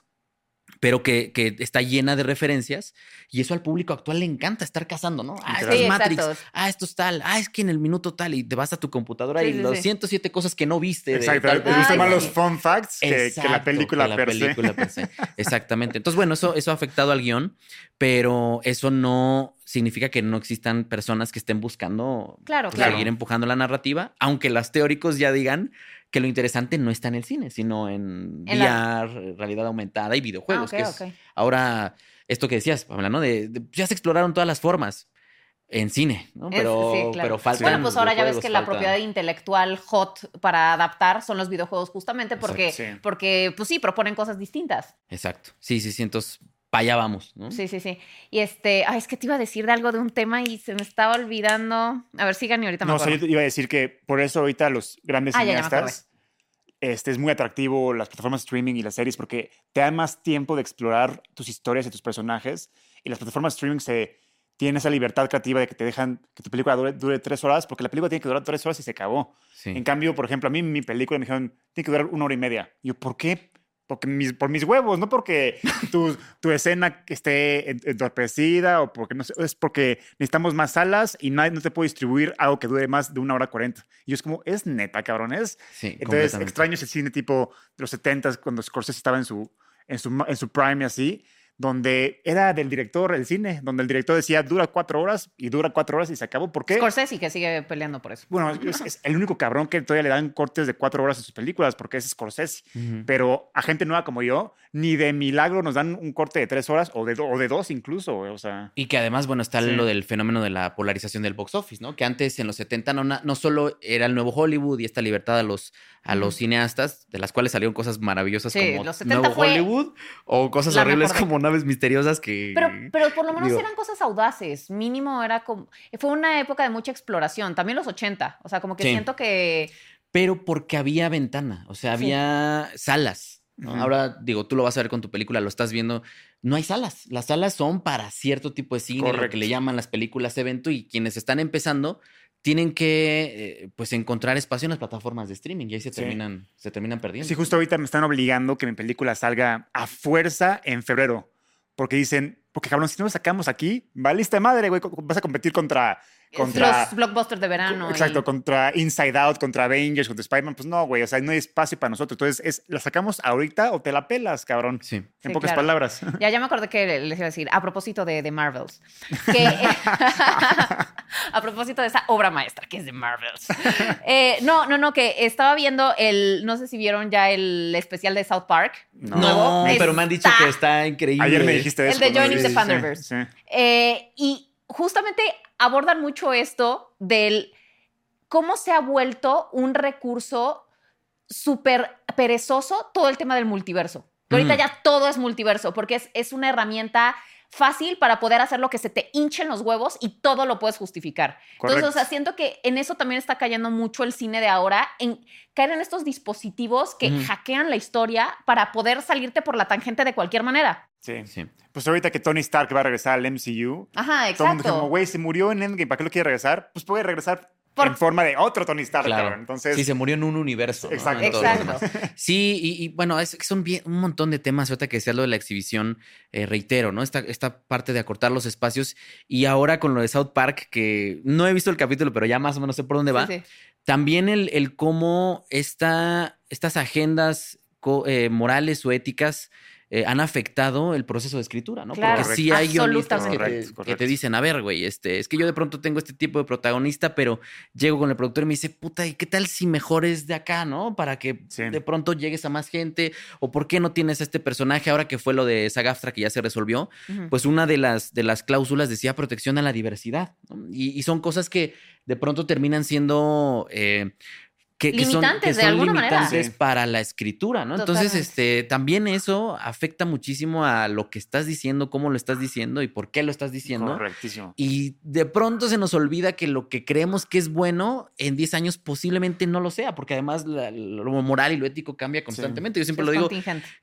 pero que, que, está llena de referencias y eso al público actual le encanta estar cazando, ¿no? Ah, esto es Matrix, ah, esto es tal, ah, es que en el minuto tal y te vas a tu computadora y los 107 cosas que no viste. Exacto, te viste más los fun facts que, la película la película per se. Exactamente. Entonces, bueno, eso, eso ha afectado al guion, pero eso no significa que no existan personas que estén buscando seguir empujando la narrativa, aunque los teóricos ya digan que lo interesante no está en el cine, sino en, VR, realidad aumentada y videojuegos. Ah, Ahora, esto que decías, Pamela, ¿no? De, ya se exploraron todas las formas en cine, ¿no? Pero, pero falta. Bueno, pues ahora ya ves que la propiedad intelectual hot para adaptar son los videojuegos justamente porque, porque pues sí, proponen cosas distintas. Exacto. Sí, sí, sí. Entonces, para allá vamos, ¿no? Sí, sí, sí. Y este, ay, es que te iba a decir de algo de un tema y se me estaba olvidando. A ver, sigan y ahorita me No, o sea, yo iba a decir que por eso ahorita los grandes ah, cineastas este, es muy atractivo las plataformas de streaming y las series porque te dan más tiempo de explorar tus historias y tus personajes y las plataformas de streaming se tienen esa libertad creativa de que te dejan que tu película dure, tres horas porque la película tiene que durar tres horas y se acabó. En cambio, por ejemplo, a mí mi película me dijeron tiene que durar una hora y media. Y yo, ¿por qué? Porque mis, por mis huevos, no porque (laughs) tu, tu escena esté entorpecida o porque no sé, es porque necesitamos más salas y no, no te puedo distribuir algo que dure más de una hora cuarenta. Y yo es como, es neta, cabrones. Sí, Entonces, extraño ese cine tipo de los setentas cuando Scorsese estaba en su, en su, en su prime y así donde era del director el cine, donde el director decía dura cuatro horas y dura cuatro horas y se acabó. ¿Por qué? Scorsese que sigue peleando por eso. Bueno, es, el único cabrón que todavía le dan cortes de cuatro horas a sus películas porque es Scorsese. Pero a gente nueva como yo, ni de milagro nos dan un corte de tres horas o de, o de dos incluso. O sea. Y que además, bueno, está lo del fenómeno de la polarización del box office, ¿no? Que antes en los 70 no, no solo era el nuevo Hollywood y esta libertad a los, a los cineastas, de las cuales salieron cosas maravillosas como Nuevo Hollywood o cosas horribles como naves misteriosas que... Pero, pero por lo menos eran cosas audaces, mínimo era como... Fue una época de mucha exploración, también los 80, o sea, como que siento que... Pero porque había ventana, o sea, había salas. Ahora, digo, tú lo vas a ver con tu película, lo estás viendo. No hay salas. Las salas son para cierto tipo de cine, lo que le llaman las películas evento, y quienes están empezando tienen que eh, pues encontrar espacio en las plataformas de streaming y ahí se terminan, se terminan perdiendo. Sí, justo ahorita me están obligando que mi película salga a fuerza en febrero. Porque dicen, porque cabrón, si no lo sacamos aquí, va lista madre, güey, vas a competir contra contra, los blockbusters de verano. Exacto, contra Inside Out, contra Avengers, contra Spider-Man. Pues no, güey, o sea, no hay espacio para nosotros. Entonces, es, ¿la sacamos ahorita o te la pelas, cabrón? Sí. En pocas palabras. (laughs) Ya, ya me acordé que les iba a decir, a propósito de, de Marvels, que, (laughs) (laughs) a propósito de esa obra maestra que es de Marvels. Eh, no, no, no, que estaba viendo el, no sé si vieron ya el especial de South Park. No, pero me han dicho que está increíble. Ayer me dijiste eso. El de Joining the Thunderverse. Eh, y justamente abordan mucho esto del cómo se ha vuelto un recurso súper perezoso todo el tema del multiverso. ahorita ya todo es multiverso, porque es, es, una herramienta fácil para poder hacer lo que se te hinchen los huevos y todo lo puedes justificar. Entonces, o sea, siento que en eso también está cayendo mucho el cine de ahora, en caer en estos dispositivos que hackean la historia para poder salirte por la tangente de cualquier manera. Sí. sí. Pues ahorita que Tony Stark va a regresar al MCU. Ajá, exacto. Todo el mundo como, güey, se murió en Endgame, ¿para qué lo quiere regresar? Pues puede regresar en forma de otro Tony Stark, claro. Entonces, sí, se murió en un universo. Exacto. Exacto. Sí, y, bueno, es, son bien, un montón de temas. Ahorita que decía lo de la exhibición, eh, reitero, ¿no? Esta, esta parte de acortar los espacios. Y ahora con lo de South Park, que no he visto el capítulo, pero ya más o menos sé por dónde va. También el, el cómo esta, estas agendas eh, morales o éticas eh, han afectado el proceso de escritura, ¿no? Porque sí hay guionistas que, te, dicen, a ver, güey, este, es que yo de pronto tengo este tipo de protagonista, pero llego con el productor y me dice, puta, ¿y qué tal si mejor es de acá, no? Para que de pronto llegues a más gente, o por qué no tienes a este personaje ahora que fue lo de Sagaftra que ya se resolvió, pues una de las, de las cláusulas decía protección a la diversidad, y, son cosas que de pronto terminan siendo... Eh, que, son, limitantes para la escritura, ¿no? Entonces, este, también eso afecta muchísimo a lo que estás diciendo, cómo lo estás diciendo y por qué lo estás diciendo. Correctísimo. Y de pronto se nos olvida que lo que creemos que es bueno en 10 años posiblemente no lo sea, porque además lo moral y lo ético cambia constantemente. Yo siempre lo digo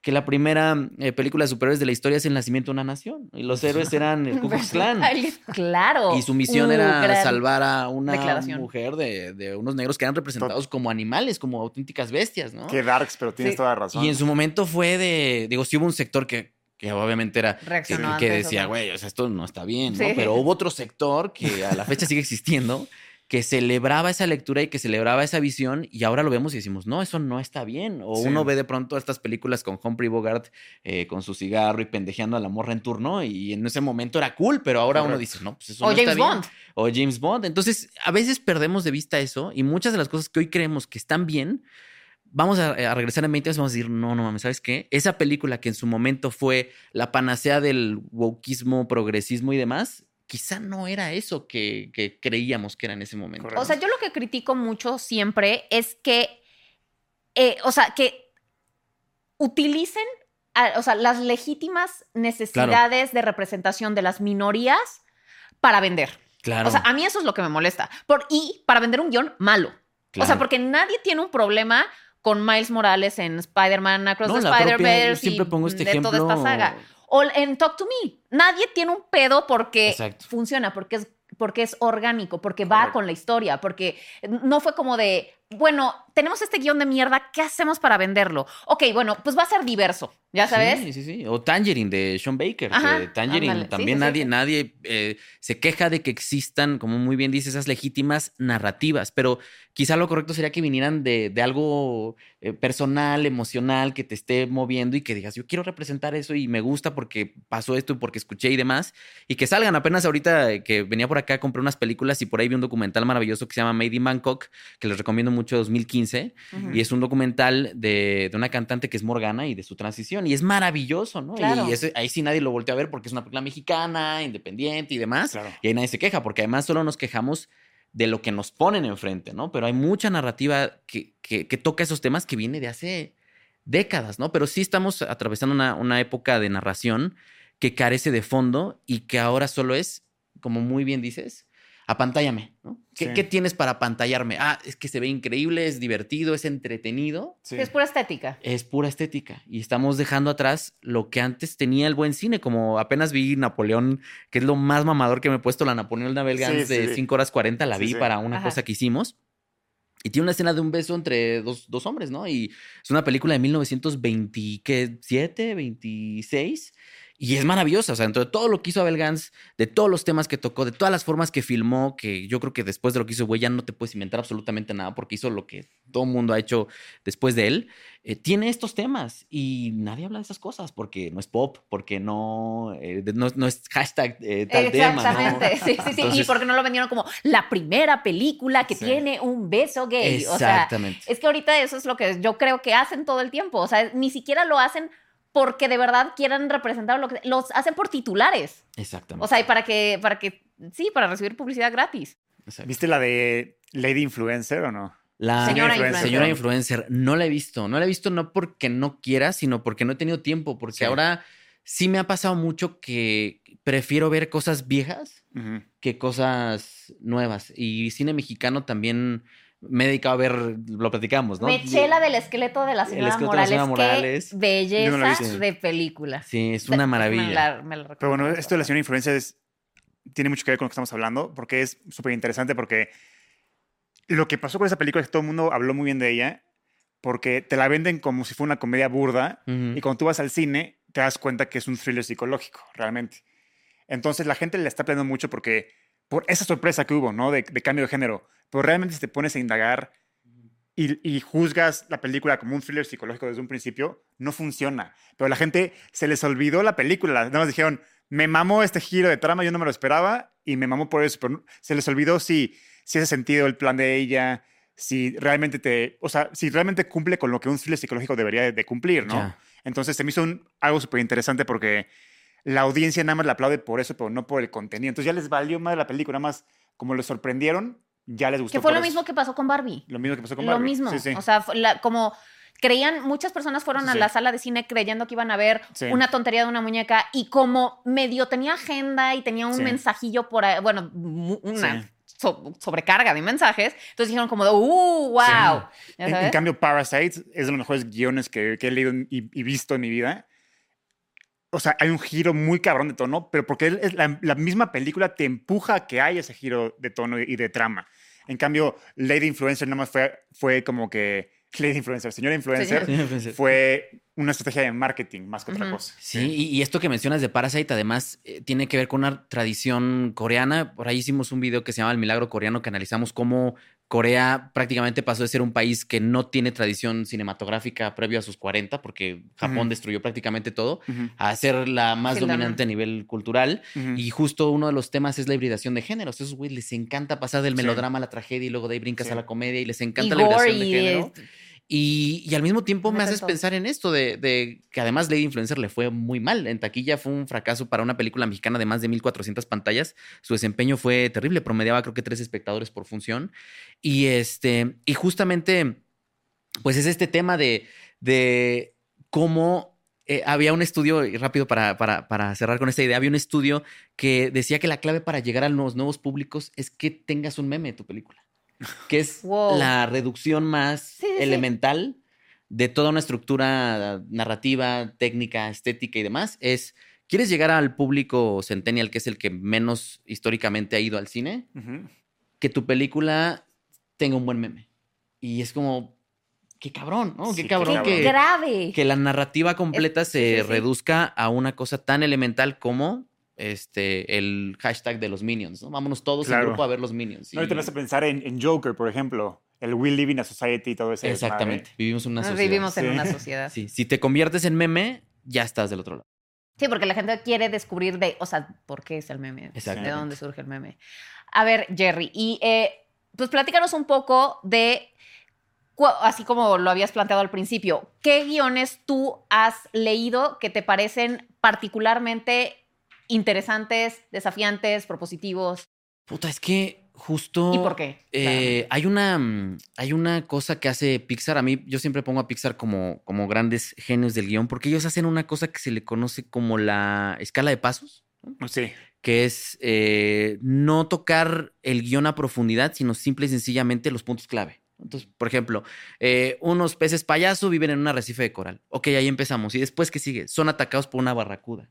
que la primera eh, película de superhéroes de la historia es El nacimiento de una nación y los héroes eran el (laughs) Ku Klux Klan. claro. Y su misión era salvar a una mujer de, de unos negros que eran representados como como animales, como auténticas bestias, ¿no? Qué darks, pero tienes toda la razón. Y en su momento fue de, digo, sí hubo un sector que, que obviamente era que, que, decía, güey, o sea, esto no está bien, ¿no? Pero hubo otro sector que a la fecha sigue existiendo, que celebraba esa lectura y que celebraba esa visión y ahora lo vemos y decimos, no, eso no está bien. O uno ve de pronto estas películas con Humphrey Bogart eh, con su cigarro y pendejeando a la morra en turno y en ese momento era cool, pero ahora uno dice, no, pues eso o no James está Bond. Bien. O James Bond. Entonces, a veces perdemos de vista eso y muchas de las cosas que hoy creemos que están bien, vamos a, regresar en 20 años y vamos a decir, no, no mames, ¿sabes qué? Esa película que en su momento fue la panacea del wokismo, progresismo y demás, quizá no era eso que, creíamos que era en ese momento. O sea, yo lo que critico mucho siempre es que, eh, o sea, que utilicen o sea, las legítimas necesidades de representación de las minorías para vender. Claro. O sea, a mí eso es lo que me molesta. Por, y para vender un guion malo. O sea, porque nadie tiene un problema con Miles Morales en Spider-Man Across the Spider-Verse y este de toda esta saga. O en Talk to Me. Nadie tiene un pedo porque funciona, porque es, porque es orgánico, porque va con la historia, porque no fue como de bueno, tenemos este guion de mierda, ¿qué hacemos para venderlo? Ok, bueno, pues va a ser diverso, ¿ya sabes? Sí, sí, sí. O Tangerine de Sean Baker. Tangerine también nadie, nadie eh, se queja de que existan, como muy bien dice, esas legítimas narrativas, pero quizá lo correcto sería que vinieran de, de algo eh, personal, emocional, que te esté moviendo y que digas, yo quiero representar eso y me gusta porque pasó esto y porque escuché y demás, y que salgan. Apenas ahorita que venía por acá, compré unas películas y por ahí vi un documental maravilloso que se llama Made in Bangkok, que les recomiendo mucho 2015, y es un documental de, una cantante que es Morgana y de su transición, y es maravilloso, ¿no? Y ahí sí nadie lo volteó a ver porque es una película mexicana, independiente y demás, y ahí nadie se queja, porque además solo nos quejamos de lo que nos ponen enfrente, ¿no? Pero hay mucha narrativa que, que, toca esos temas que viene de hace décadas, ¿no? Pero sí estamos atravesando una, una época de narración que carece de fondo y que ahora solo es, como muy bien dices, apantállame, ¿no? ¿Qué, tienes para apantallarme? Ah, es que se ve increíble, es divertido, es entretenido. Es pura estética. Es pura estética. Y estamos dejando atrás lo que antes tenía el buen cine, como apenas vi Napoleón, que es lo más mamador que me he puesto, la Napoleón Navelgans de 5 horas 40, la vi para una cosa que hicimos. Y tiene una escena de un beso entre dos, dos, hombres, ¿no? Y es una película de 1927, 26. Y es maravillosa, o sea, dentro de todo lo que hizo Abel Gans, de todos los temas que tocó, de todas las formas que filmó, que yo creo que después de lo que hizo, güey, ya no te puedes inventar absolutamente nada porque hizo lo que todo el mundo ha hecho después de él. Eh, tiene estos temas y nadie habla de esas cosas porque no es pop, porque no, eh, no, es hashtag eh, tal tema. Exactamente, sí, sí, sí. y porque no lo vendieron como la primera película que tiene un beso gay. Exactamente. O sea, es que ahorita eso es lo que yo creo que hacen todo el tiempo. O sea, ni siquiera lo hacen porque de verdad quieran representar lo que los hacen por titulares. Exactamente. O sea, y para que, para que, sí, para recibir publicidad gratis. ¿Viste la de Lady Influencer o no? La señora influencer. señora influencer. No la he visto. No la he visto no porque no quiera, sino porque no he tenido tiempo. Porque ahora sí me ha pasado mucho que prefiero ver cosas viejas que cosas nuevas. Y cine mexicano también me he dedicado a ver, lo platicamos, ¿no? Mechela del esqueleto de la señora Morales. Qué belleza de película. Sí, es una maravilla. Pero bueno, esto de la señora influencia tiene mucho que ver con lo que estamos hablando, porque es súper interesante, porque lo que pasó con esa película es que todo el mundo habló muy bien de ella, porque te la venden como si fuera una comedia burda, y cuando tú vas al cine, te das cuenta que es un thriller psicológico, realmente. Entonces la gente le está peleando mucho porque por esa sorpresa que hubo, ¿no? De, cambio de género. Pero realmente si te pones a indagar y, juzgas la película como un thriller psicológico desde un principio, no funciona. Pero la gente se les olvidó la película. Nada más dijeron, me mamó este giro de trama, yo no me lo esperaba y me mamó por eso. Pero se les olvidó si, si ese sentido el plan de ella, si realmente te, o sea, si realmente cumple con lo que un thriller psicológico debería de, cumplir, ¿no? Entonces se me hizo algo súper interesante porque la audiencia nada más la aplaude por eso, pero no por el contenido. Entonces ya les valió más la película, nada más como les sorprendieron, ya les gustó. Que fue lo mismo que pasó con Barbie. Lo mismo que pasó con Barbie. Lo mismo. O sea, como creían, muchas personas fueron a la sala de cine creyendo que iban a ver una tontería de una muñeca y como medio tenía agenda y tenía un mensajillo por ahí, bueno, una sobrecarga de mensajes, entonces dijeron como, ¡uh, wow! En, cambio, Parasite es de los mejores guiones que, he leído y visto en mi vida o sea, hay un giro muy cabrón de tono, pero porque es la, misma película te empuja a que haya ese giro de tono y de trama. En cambio, Lady Influencer nada más fue, fue como que Lady Influencer, señora Influencer, fue una estrategia de marketing más que otra cosa. Sí, y, esto que mencionas de Parasite además eh, tiene que ver con una tradición coreana. Por ahí hicimos un video que se llama El Milagro Coreano que analizamos cómo Corea prácticamente pasó de ser un país que no tiene tradición cinematográfica previo a sus 40, porque Japón destruyó prácticamente todo, a ser la más dominante a nivel cultural. Y justo uno de los temas es la hibridación de géneros. Esos güey les encanta pasar del melodrama a la tragedia y luego de ahí brincas a la comedia y les encanta la hibridación de género. Y, al mismo tiempo me, haces pensar en esto de, que además Lady Influencer le fue muy mal. En taquilla fue un fracaso para una película mexicana de más de 1400 pantallas. Su desempeño fue terrible, promediaba creo que tres espectadores por función. Y este, y justamente, pues es este tema de, de cómo eh, había un estudio, y rápido para, para, cerrar con esta idea, había un estudio que decía que la clave para llegar a los nuevos públicos es que tengas un meme de tu película, que es la reducción más elemental de toda una estructura narrativa, técnica, estética y demás. Es, ¿quieres llegar al público centennial, que es el que menos históricamente ha ido al cine? Que tu película tenga un buen meme. Y es como, qué cabrón, ¿no? qué cabrón, que, grave. que la narrativa completa se reduzca a una cosa tan elemental como este, el hashtag de los Minions, ¿no? Vámonos todos en grupo a ver los Minions. No, y te vas a pensar en, Joker, por ejemplo. El We Live in a Society y todo eso. Exactamente. Vivimos en una sociedad. Vivimos en una (laughs) sociedad. Sí. Si te conviertes en meme, ya estás del otro lado. Sí, porque la gente quiere descubrir de, o sea, ¿por qué es el meme? ¿De dónde surge el meme? A ver, Jerry, y eh, pues platícanos un poco de así como lo habías planteado al principio, ¿qué guiones tú has leído que te parecen particularmente interesantes, desafiantes, propositivos? Puta, es que justo. ¿Y por qué? Eh, hay, una, mm, hay una cosa que hace Pixar. A mí, yo siempre pongo a Pixar como, como grandes genios del guion, porque ellos hacen una cosa que se le conoce como la escala de pasos. Sí. Que es eh, no tocar el guion a profundidad, sino simple y sencillamente los puntos clave. Entonces, por ejemplo, eh, unos peces payaso viven en un arrecife de coral. Ok, ahí empezamos. ¿Y después qué sigue? Son atacados por una barracuda.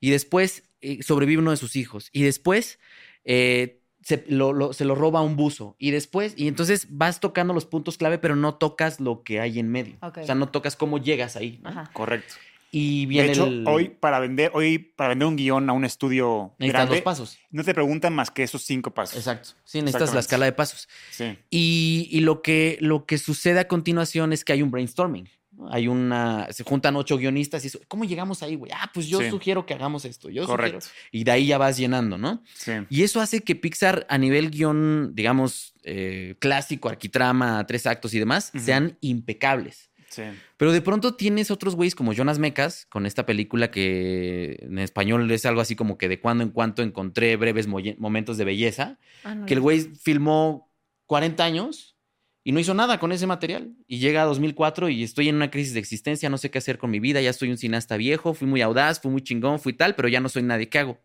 Y después eh, sobrevive uno de sus hijos. Y después eh, se, lo, se, lo, roba un buzo. Y después, y entonces vas tocando los puntos clave, pero no tocas lo que hay en medio. O sea, no tocas cómo llegas ahí. Correcto. Y viene de hecho, hoy para vender, hoy para vender un guion a un estudio necesitas dos pasos. No te preguntan más que esos cinco pasos. Exacto. Sí, necesitas la escala de pasos. Sí. Y, lo, que, lo que sucede a continuación es que hay un brainstorming. Hay una, se juntan ocho guionistas y eso, ¿cómo llegamos ahí, güey? Ah, pues yo sugiero que hagamos esto. Yo Correcto. y de ahí ya vas llenando, ¿no? Sí. Y eso hace que Pixar a nivel guion, digamos, eh, clásico, arquitrama, tres actos y demás, sean impecables. Pero de pronto tienes otros güeyes como Jonas Mecas, con esta película que en español es algo así como que de cuando en cuando encontré breves momentos de belleza, ah, que el güey filmó 40 años y no hizo nada con ese material. Y llega a 2004 y estoy en una crisis de existencia, no sé qué hacer con mi vida, ya soy un cineasta viejo, fui muy audaz, fui muy chingón, fui tal, pero ya no soy nadie. ¿Qué hago?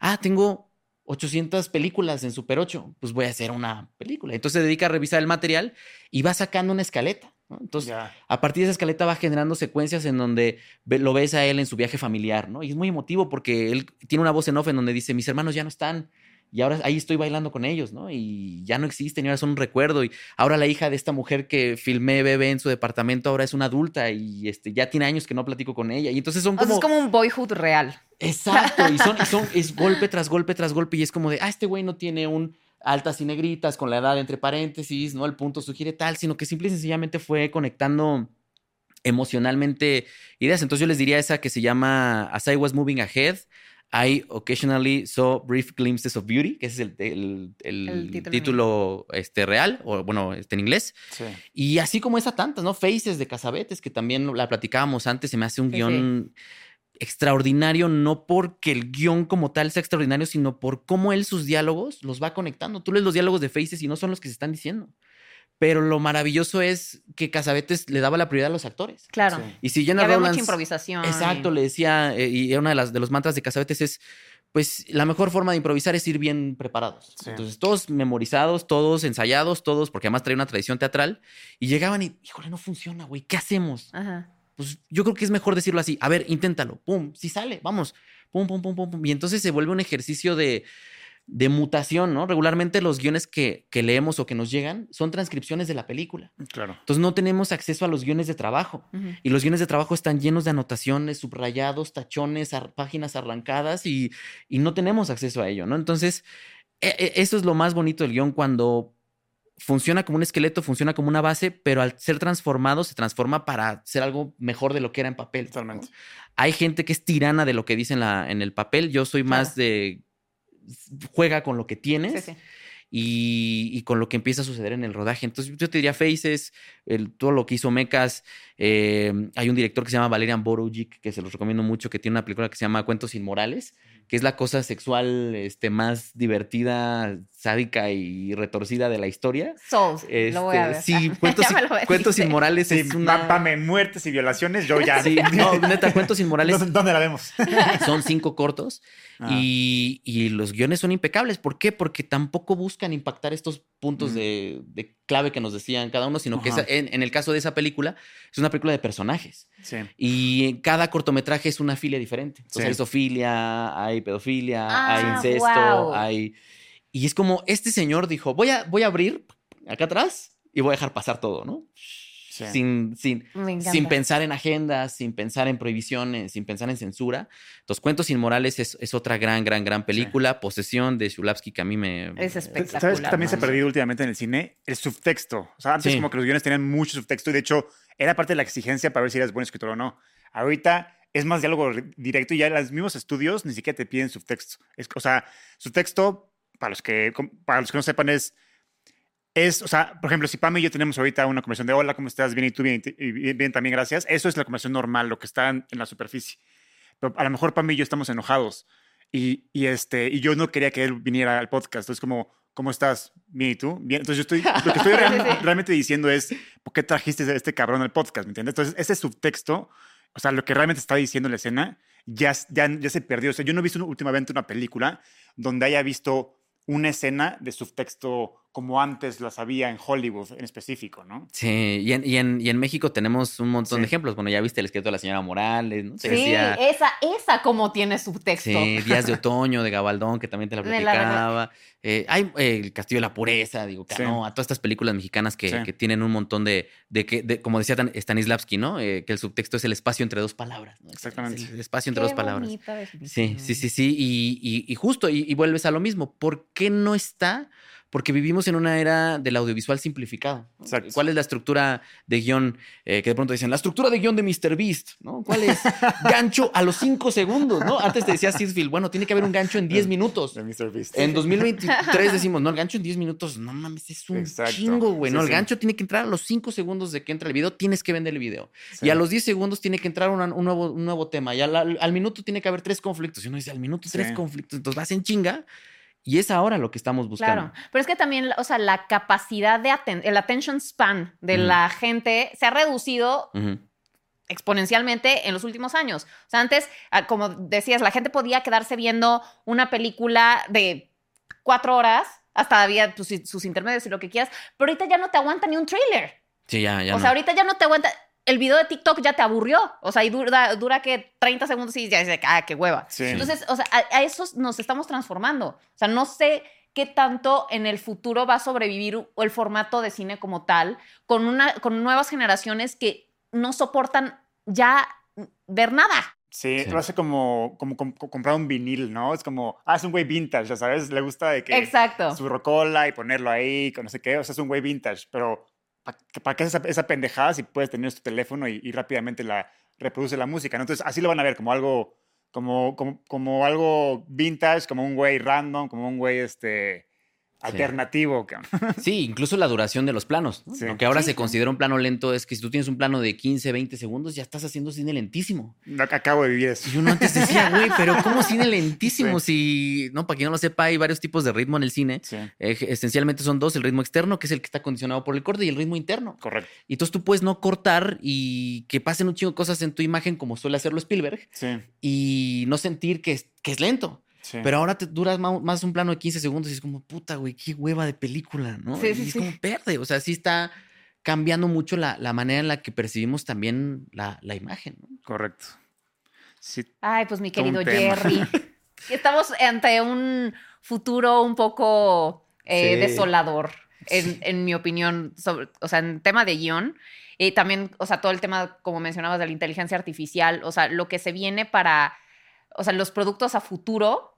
Ah, tengo 800 películas en Super 8, pues voy a hacer una película. Entonces se dedica a revisar el material y va sacando una escaleta. Entonces, a partir de esa escaleta va generando secuencias en donde lo ves a él en su viaje familiar, ¿no? Y es muy emotivo porque él tiene una voz en off en donde dice, mis hermanos ya no están, y ahora ahí estoy bailando con ellos, ¿no? Y ya no existen, y ahora son un recuerdo, y ahora la hija de esta mujer que filmé bebé en su departamento ahora es una adulta, y este, ya tiene años que no platico con ella, y entonces son como... es como un boyhood real. Exacto, y son, y son, (laughs) es golpe tras golpe tras golpe, y es como de, ah, este güey no tiene un altas y negritas, con la edad entre paréntesis, ¿no? El punto sugiere tal, sino que simple y sencillamente fue conectando emocionalmente ideas. Entonces yo les diría esa que se llama As I Was Moving Ahead, I occasionally saw brief glimpses of beauty, que es el, el, título, este, real, o bueno, este, en inglés. Y así como esa tantas, ¿no? Faces de Casabetes, que también la platicábamos antes, se me hace un guion extraordinario, no porque el guion como tal sea extraordinario, sino por cómo él sus diálogos los va conectando. Tú lees los diálogos de Faces y no son los que se están diciendo. Pero lo maravilloso es que Casabetes le daba la prioridad a los actores. Claro. Y si Jenna Había mucha improvisación. Exacto, le decía, eh, y una de las de los mantras de Casabetes es pues la mejor forma de improvisar es ir bien preparados. Entonces, todos memorizados, todos ensayados, todos, porque además trae una tradición teatral, y llegaban y, híjole, no funciona, güey, ¿qué hacemos? Ajá pues yo creo que es mejor decirlo así. A ver, inténtalo. Pum, si sale, vamos. Pum, pum, pum, pum, pum. Y entonces se vuelve un ejercicio de, de mutación, ¿no? Regularmente los guiones que, que, leemos o que nos llegan son transcripciones de la película. Claro. Entonces no tenemos acceso a los guiones de trabajo. Y los guiones de trabajo están llenos de anotaciones, subrayados, tachones, páginas arrancadas y, y, no tenemos acceso a ello, ¿no? Entonces, e, e, eso es lo más bonito del guion cuando funciona como un esqueleto, funciona como una base, pero al ser transformado se transforma para ser algo mejor de lo que era en papel. Totalmente. Hay gente que es tirana de lo que dice en, la, en el papel. Yo soy más de juega con lo que tienes. y, con lo que empieza a suceder en el rodaje. Entonces yo te diría Faces, el, todo lo que hizo Mecas. Eh, hay un director que se llama Valerian Borojic, que se los recomiendo mucho, que tiene una película que se llama Cuentos Inmorales, que es la cosa sexual este, más divertida, sádica y retorcida de la historia. Souls, lo voy a este, ver. Sí, (laughs) Cuentos, cuentos Inmorales es una... Pame, muertes y violaciones, yo ya... Sí, (laughs) no, neta, Cuentos Inmorales... ¿Dónde la vemos? (laughs) Son cinco cortos ah. y, los guiones son impecables. ¿Por qué? Porque tampoco buscan impactar estos puntos de, clave que nos decían cada uno, sino que en, el caso de esa película, es una película de personajes. Sí. Y cada cortometraje es una filia diferente. Entonces hay sofilia, hay pedofilia, hay ah, incesto, hay... Y es como, este señor dijo, voy a, voy a abrir acá atrás y voy a dejar pasar todo, ¿no? sin, sin, sin pensar en agendas, sin pensar en prohibiciones, sin pensar en censura. Los Cuentos Inmorales es, es otra gran, gran, gran película. Posesión de Shulavsky que a mí me... Es espectacular. ¿Sabes que también se ha perdido últimamente en el cine? El subtexto. O sea, antes como que los guiones tenían mucho subtexto y de hecho era parte de la exigencia para ver si eras buen escritor o no. Ahorita es más diálogo directo y ya los mismos estudios ni siquiera te piden subtexto. Es, o sea, subtexto, para los que, para los que no sepan, es es, o sea, por ejemplo, si Pam y yo tenemos ahorita una conversación de hola, ¿cómo estás? Bien, y tú bien, bien, también, gracias. Eso es la conversación normal, lo que está en, la superficie. Pero a lo mejor Pam y yo estamos enojados y, y, este, y yo no quería que él viniera al podcast. Entonces, como, ¿cómo estás? Bien, ¿y tú? Bien. Entonces, yo estoy, lo que estoy (laughs) realmente, diciendo es, ¿por qué trajiste a este cabrón al podcast? ¿Me entiendes? Entonces, ese subtexto, o sea, lo que realmente está diciendo la escena, ya, ya, ya se perdió. O sea, yo no he visto últimamente una película donde haya visto una escena de subtexto como antes las había en Hollywood en específico, ¿no? Sí, y en, y en, y en México tenemos un montón de ejemplos. Bueno, ya viste el escrito de la señora Morales, ¿no? sí, esa, esa como tiene subtexto. Sí, Días de (laughs) Otoño, de Gabaldón, que también te la platicaba. Eh, hay eh, El Castillo de la Pureza, digo, a todas estas películas mexicanas que, que tienen un montón de, de que, de, como decía Stanislavski, ¿no? Eh, que el subtexto es el espacio entre dos palabras. Exactamente. el, espacio entre dos palabras. Sí, sí, sí, sí. Y, y, y justo, y vuelves a lo mismo. ¿Por qué no está? Porque vivimos en una era del audiovisual simplificado. ¿Cuál es la estructura de guion? Eh, que de pronto dicen, la estructura de guion de Mr. Beast, ¿no? ¿Cuál es? (laughs) gancho a los cinco segundos, ¿no? Antes te decía Sidfield, bueno, tiene que haber un gancho en 10 minutos. De Mr. Beast. En 2023 (laughs) decimos, no, el gancho en 10 minutos, no mames, es un chingo, güey. no, el gancho tiene que entrar a los 5 segundos de que entra el video, tienes que vender el video. Y a los 10 segundos tiene que entrar un, nuevo, un nuevo tema. Y al, minuto tiene que haber tres conflictos. Y uno dice, al minuto tres conflictos. Entonces vas en chinga y es ahora lo que estamos buscando. Claro, pero es que también, o sea, la capacidad de, el attention span de la gente se ha reducido exponencialmente en los últimos años. O sea, antes, ah, como decías, la gente podía quedarse viendo una película de cuatro horas, hasta había pues, sus intermedios y lo que quieras, pero ahorita ya no te aguanta ni un trailer. Sí, ya, ya. O sea, ahorita ya no te aguanta el video de TikTok ya te aburrió. O sea, y dura, dura que 30 segundos y ya dice, ah, qué hueva. Entonces, o sea, a, eso nos estamos transformando. O sea, no sé qué tanto en el futuro va a sobrevivir el formato de cine como tal, con, una, con nuevas generaciones que no soportan ya ver nada. Sí, lo hace como, como, comprar un vinil, ¿no? Es como, ah, es un güey vintage, ya sabes, le gusta de que Exacto. su rocola y ponerlo ahí, con no sé qué, o sea, es un güey vintage, pero ¿para qué esa, esa pendejada si puedes tener tu teléfono y, rápidamente la reproduce la música? Entonces, así lo van a ver como algo, como, como, como algo vintage, como un güey random, como un güey este, alternativo. (laughs) Sí, incluso la duración de los planos. Lo que ahora se considera un plano lento es que si tú tienes un plano de 15, 20 segundos, ya estás haciendo cine lentísimo. Acabo de vivir eso. Y uno antes decía, (laughs) güey, pero ¿cómo cine lentísimo? Si, no, para quien no lo sepa, hay varios tipos de ritmo en el cine. Eh, esencialmente son dos: el ritmo externo, que es el que está condicionado por el corte, y el ritmo interno. Correcto. Y entonces tú puedes no cortar y que pasen un chingo de cosas en tu imagen, como suele hacerlo Spielberg, y no sentir que que es lento. Pero ahora te duras más un plano de 15 segundos y es como, puta, güey, qué hueva de película, ¿no? Sí, y es como perde. O sea, sí está cambiando mucho la, manera en la que percibimos también la, imagen, ¿no? Correcto. Ay, pues mi querido Jerry. (laughs) Estamos ante un futuro un poco eh, desolador, en, mi opinión, o sea, en tema de guion. Y también, o sea, todo el tema, como mencionabas, de la inteligencia artificial, o sea, lo que se viene para, o sea, los productos a futuro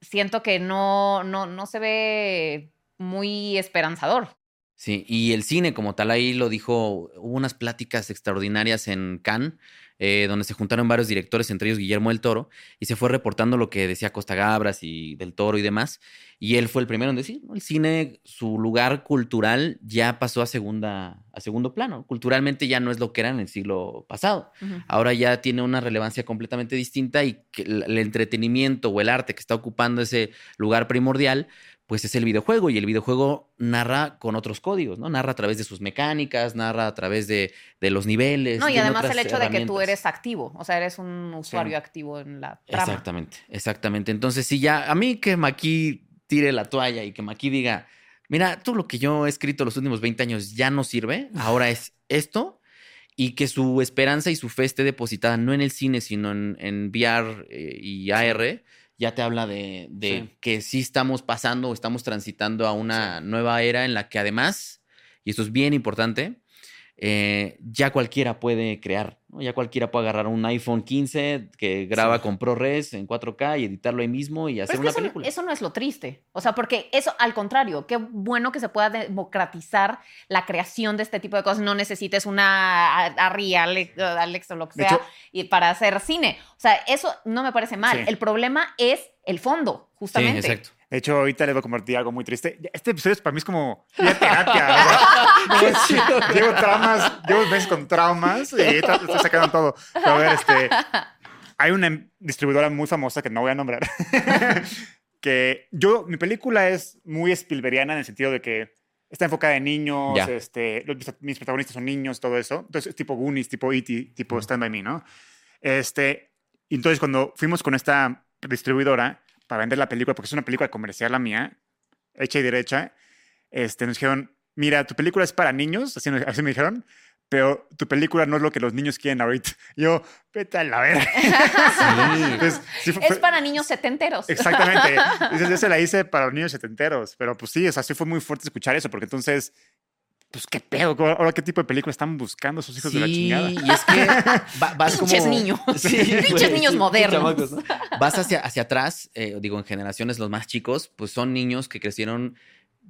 siento que no, no, no se ve muy esperanzador. Sí, y el cine como tal, ahí lo dijo, hubo unas pláticas extraordinarias en Cannes, eh, donde se juntaron varios directores, entre ellos Guillermo del Toro, y se fue reportando lo que decía Costa Gabras y del Toro y demás, y él fue el primero en decir, el cine, su lugar cultural ya pasó a, segunda, a segundo plano, culturalmente ya no es lo que era en el siglo pasado, ahora ya tiene una relevancia completamente distinta y que el entretenimiento o el arte que está ocupando ese lugar primordial, pues es el videojuego y el videojuego narra con otros códigos, ¿no? Narra a través de sus mecánicas, narra a través de, los niveles. No, y además el hecho de que tú eres activo, o sea, eres un usuario activo en la trama. Exactamente, exactamente. Entonces, si ya, a mí que Maki tire la toalla y que Maki diga, mira, todo lo que yo he escrito los últimos 20 años ya no sirve, ahora es esto, y que su esperanza y su fe esté depositada no en el cine, sino en, en VR eh, y AR ya te habla de, que sí estamos pasando o estamos transitando a una nueva era en la que además, y esto es bien importante, eh, ya cualquiera puede crear, ya cualquiera puede agarrar un iPhone 15 que graba con ProRes en 4K y editarlo ahí mismo y hacer una eso, película. Eso no es lo triste, o sea, porque eso al contrario, qué bueno que se pueda democratizar la creación de este tipo de cosas, no necesites una Arri, Alex, Alex o lo que sea y para hacer cine, o sea, eso no me parece mal, el problema es el fondo, justamente. Sí, exacto. De hecho, ahorita les voy a compartir algo muy triste. Este episodio para mí es como una terapia. (laughs) llevo traumas, llevo meses con traumas y estoy sacando todo. Pero a ver, este, hay una distribuidora muy famosa que no voy a nombrar. (laughs) que yo, mi película es muy Spielbergiana en el sentido de que está enfocada en niños, este, mis protagonistas son niños, todo eso. Entonces, es tipo Goonies, tipo E.T., tipo Stand By Me, ¿no? Este, entonces cuando fuimos con esta distribuidora, para vender la película, porque es una película comercial la mía, hecha y derecha, este, nos dijeron, mira, tu película es para niños, así, así me dijeron, pero tu película no es lo que los niños quieren ahorita. (laughs) Yo, vete a la verga. (laughs) es para niños setenteros. Exactamente. (laughs) Entonces, yo se la hice para los niños setenteros, pero pues sí, o sea, sí fue muy fuerte escuchar eso, porque entonces pues qué pedo, ahora qué tipo de película están buscando sus hijos de la chingada. Y es que (laughs) vas Pinches como... niños. (laughs) Pinches niños modernos. Vas hacia, hacia atrás, eh, digo, en generaciones los más chicos, pues son niños que crecieron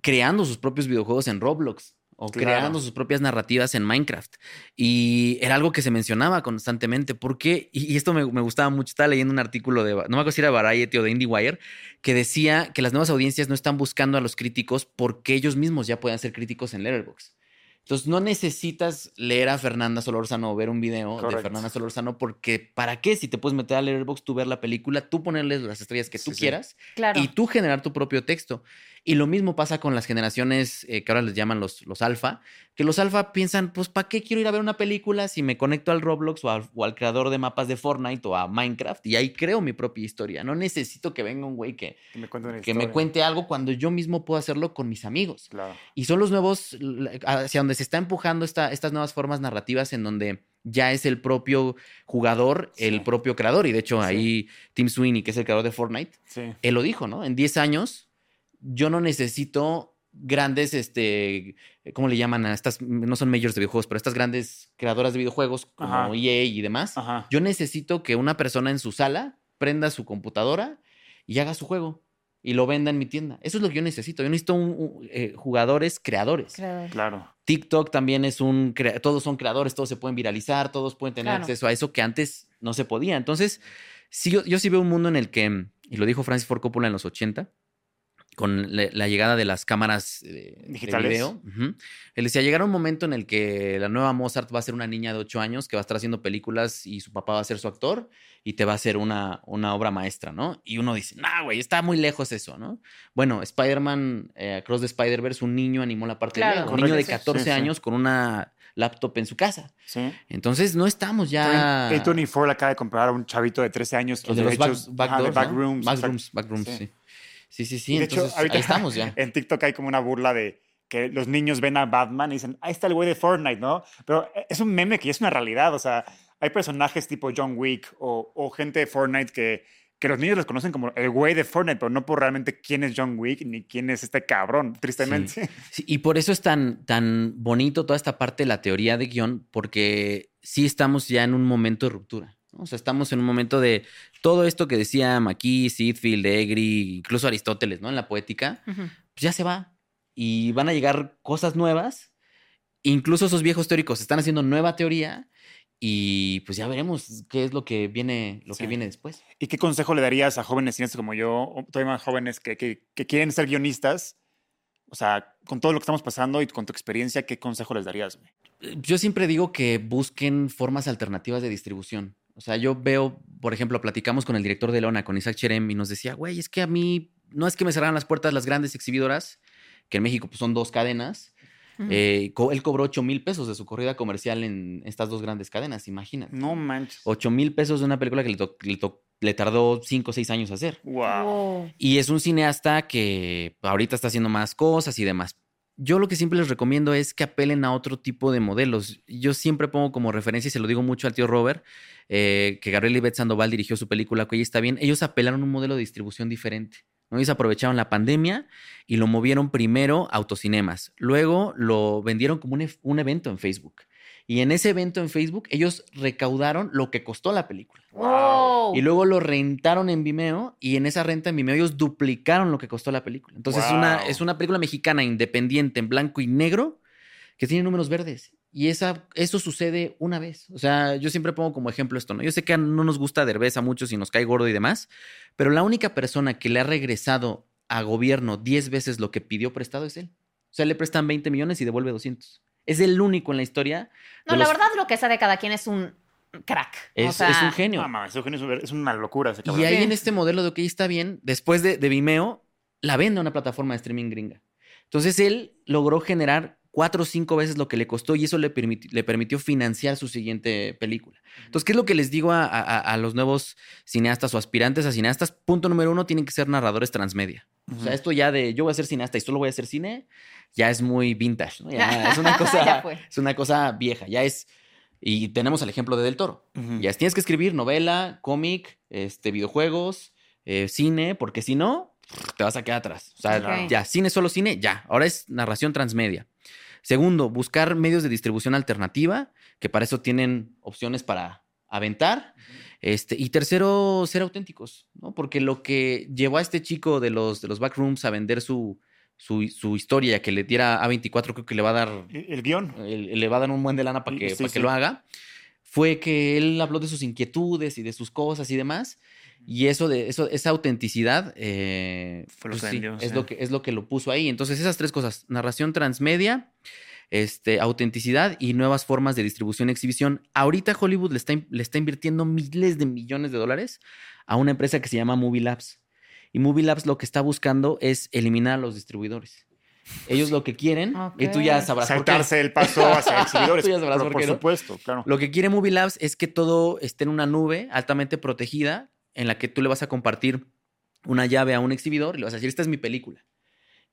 creando sus propios videojuegos en Roblox o creando sus propias narrativas en Minecraft. Y era algo que se mencionaba constantemente, porque, y esto me, me, gustaba mucho, estaba leyendo un artículo de, no me acuerdo si era Variety o de IndieWire, que decía que las nuevas audiencias no están buscando a los críticos porque ellos mismos ya puedan ser críticos en Letterboxd. Entonces no necesitas leer a Fernanda Solórzano o ver un video de Fernanda Solórzano porque ¿para qué? Si te puedes meter a Letterboxd, tú ver la película, tú ponerle las estrellas que tú quieras y tú generar tu propio texto. Y lo mismo pasa con las generaciones eh, que ahora les llaman los, los alfa, que los alfa piensan, pues, ¿para qué quiero ir a ver una película si me conecto al Roblox o al, creador de mapas de Fortnite o a Minecraft y ahí creo mi propia historia? No necesito que venga un güey que, que, me, cuente algo cuando yo mismo puedo hacerlo con mis amigos. Y son los nuevos, hacia donde se está empujando esta, estas nuevas formas narrativas en donde ya es el propio jugador, el propio creador. Y de hecho, ahí Tim Sweeney, que es el creador de Fortnite, él lo dijo, ¿no? En 10 años yo no necesito grandes, este, ¿cómo le llaman a estas? No son majors de videojuegos, pero estas grandes creadoras de videojuegos como EA y demás. Yo necesito que una persona en su sala prenda su computadora y haga su juego y lo venda en mi tienda. Eso es lo que yo necesito. Yo necesito un, eh, jugadores creadores. Claro. TikTok también es un, todos son creadores, todos se pueden viralizar, todos pueden tener acceso a eso que antes no se podía. Entonces, sí, yo, yo sí veo un mundo en el que, y lo dijo Francis Ford Coppola en los 80, con la llegada de las cámaras eh, digitales. De video. Él decía, llegará un momento en el que la nueva Mozart va a ser una niña de 8 años que va a estar haciendo películas y su papá va a ser su actor y te va a hacer una, una obra maestra, ¿no? Y uno dice, nah, güey, está muy lejos eso, ¿no? Bueno, Spider-Man, eh, Across the Spider-Verse, un niño animó la parte de un niño de 14 años con una laptop en su casa. Sí. Entonces, no estamos ya... A24 acaba de comprar a un chavito de 13 años de los backrooms. Backrooms, backrooms, sí. Sí, sí, sí. Entonces, ahí estamos ya. (laughs) En TikTok hay como una burla de que los niños ven a Batman y dicen, ahí está el güey de Fortnite, ¿no? Pero es un meme que ya es una realidad. O sea, hay personajes tipo John Wick o, gente de Fortnite que, que los niños los conocen como el güey de Fortnite, pero no por realmente quién es John Wick ni quién es este cabrón, tristemente. Sí. y por eso es tan, tan bonito toda esta parte de la teoría de guion, porque sí estamos ya en un momento de ruptura. O sea, estamos en un momento de todo esto que decía McKee, Sidfield, Egri, incluso Aristóteles, ¿no? En la poética, pues ya se va. y van a llegar cosas nuevas. Incluso esos viejos teóricos están haciendo nueva teoría y pues ya veremos qué es lo que viene, lo que viene después. ¿Y qué consejo le darías a jóvenes cineastas como yo, o todavía más jóvenes que, que, que, quieren ser guionistas? O sea, con todo lo que estamos pasando y con tu experiencia, ¿qué consejo les darías? Yo siempre digo que busquen formas alternativas de distribución. O sea, yo veo, por ejemplo, platicamos con el director de Lona, con Isaac Cherem, y nos decía, güey, es que a mí no es que me cerraran las puertas las grandes exhibidoras, que en México pues, son dos cadenas. Eh, él cobró 8 mil pesos de su corrida comercial en estas dos grandes cadenas, imagínate. No manches. 8 mil pesos de una película que le, le, tardó 5 o 6 años hacer. Wow. Y es un cineasta que ahorita está haciendo más cosas y demás. Yo lo que siempre les recomiendo es que apelen a otro tipo de modelos. Yo siempre pongo como referencia, y se lo digo mucho al tío Robert, eh, que Gabriel Ibet Sandoval dirigió su película, que ella está bien. Ellos apelaron a un modelo de distribución diferente. Ellos aprovecharon la pandemia y lo movieron primero a autocinemas. Luego lo vendieron como un, un, evento en Facebook. Y en ese evento en Facebook, ellos recaudaron lo que costó la película. Y luego lo rentaron en Vimeo y en esa renta en Vimeo ellos duplicaron lo que costó la película. Entonces es, una, es una película mexicana independiente en blanco y negro que tiene números verdes. Y esa, eso sucede una vez. O sea, yo siempre pongo como ejemplo esto, ¿no? Yo sé que no nos gusta Derbez a muchos y nos cae gordo y demás, pero la única persona que le ha regresado a gobierno 10 veces lo que pidió prestado es él. O sea, le prestan 20 millones y devuelve 200. Es el único en la historia. No, la verdad lo que sabe cada quien es un crack. Es, un genio. es, una locura. y ahí en este modelo de OK está bien, después de, de Vimeo, la vende a una plataforma de streaming gringa. Entonces él logró generar cuatro o cinco veces lo que le costó y eso le, le permitió financiar su siguiente película. Entonces, ¿qué es lo que les digo a, los nuevos cineastas o aspirantes a cineastas? Punto número uno, tienen que ser narradores transmedia. O sea, esto ya de yo voy a ser cineasta y solo voy a hacer cine, ya es muy vintage, es una (laughs) cosa, es una cosa vieja, ya es... Y tenemos el ejemplo de Del Toro. Ya tienes que escribir novela, cómic, este, videojuegos, eh, cine, porque si no, te vas a quedar atrás. O sea, ya, cine, solo cine, ya. Ahora es narración transmedia. Segundo, buscar medios de distribución alternativa, que para eso tienen opciones para aventar. Este, y tercero, ser auténticos, ¿no? Porque lo que llevó a este chico de los, de los backrooms a vender su, su, historia, que le diera A24, creo que le va a dar. El, guion. le va a dar un buen de lana para que, que lo haga. Fue que él habló de sus inquietudes y de sus cosas y demás. Y eso de eso, esa autenticidad eh, pues es, lo que, es lo que lo puso ahí. Entonces, esas tres cosas: narración transmedia, este, autenticidad y nuevas formas de distribución y exhibición. Ahorita Hollywood le está, le está invirtiendo miles de millones de dólares a una empresa que se llama Movie Labs. Y Movie Labs lo que está buscando es eliminar a los distribuidores. Ellos lo que quieren, y tú ya sabrás Saltarse el paso hacia (laughs) exhibidores. por, supuesto, claro. Lo que quiere Movie Labs es que todo esté en una nube altamente protegida en la que tú le vas a compartir una llave a un exhibidor y le vas a decir, esta es mi película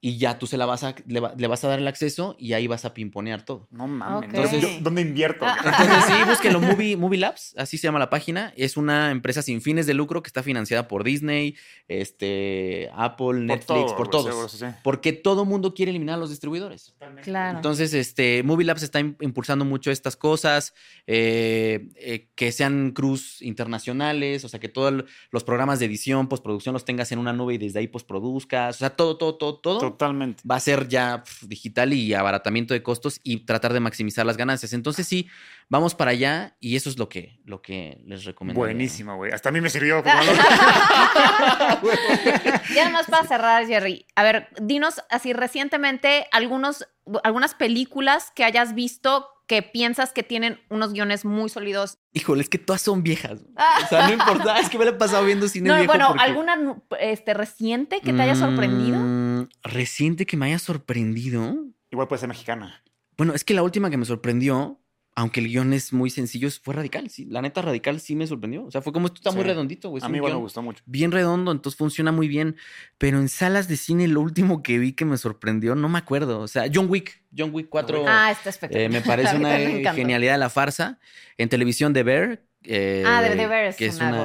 y ya tú se la vas a, le, vas a dar el acceso y ahí vas a pimponear todo. No mames. Entonces, ¿dónde invierto? Ah. Entonces, sí, (laughs) búsquenlo, Movie, Movie Labs, así se llama la página. Es una empresa sin fines de lucro que está financiada por Disney, este, Apple, Netflix, por todos. Porque todo mundo quiere eliminar a los distribuidores. Claro. Entonces, este, Movie Labs está impulsando mucho estas cosas, eh, eh, que sean cruz internacionales, o sea, que todos los programas de edición, postproducción los tengas en una nube y desde ahí postproduzcas. O sea, todo, todo, todo, todo Totalmente. Va a ser ya digital y abaratamiento de costos y tratar de maximizar las ganancias. Entonces sí, vamos para allá y eso es lo que, lo que les recomiendo. Buenísimo, güey. Hasta a mí me sirvió. Como (laughs) (laughs) ya nomás para cerrar, Jerry. A ver, dinos así recientemente algunos, algunas películas que hayas visto que piensas que tienen unos guiones muy sólidos. Híjole, es que todas son viejas. (laughs) O sea, no importa, es que me lo he pasado viendo cine no, Bueno, ¿alguna este, reciente que te haya sorprendido? Mm, reciente que me haya sorprendido. Igual puede ser mexicana. Bueno, es que la última que me sorprendió aunque el guion es muy sencillo, fue radical. Sí, la neta, radical sí me sorprendió. O sea, fue como esto está muy redondito, güey. A mí igual me gustó mucho. Bien redondo, entonces funciona muy bien. Pero en salas de cine, lo último que vi que me sorprendió, no me acuerdo. O sea, John Wick, John Wick 4. Ah, está espectacular. Eh, me parece (laughs) una genialidad de la farsa. En televisión, The Bear, eh, ah, de Bear es que es una,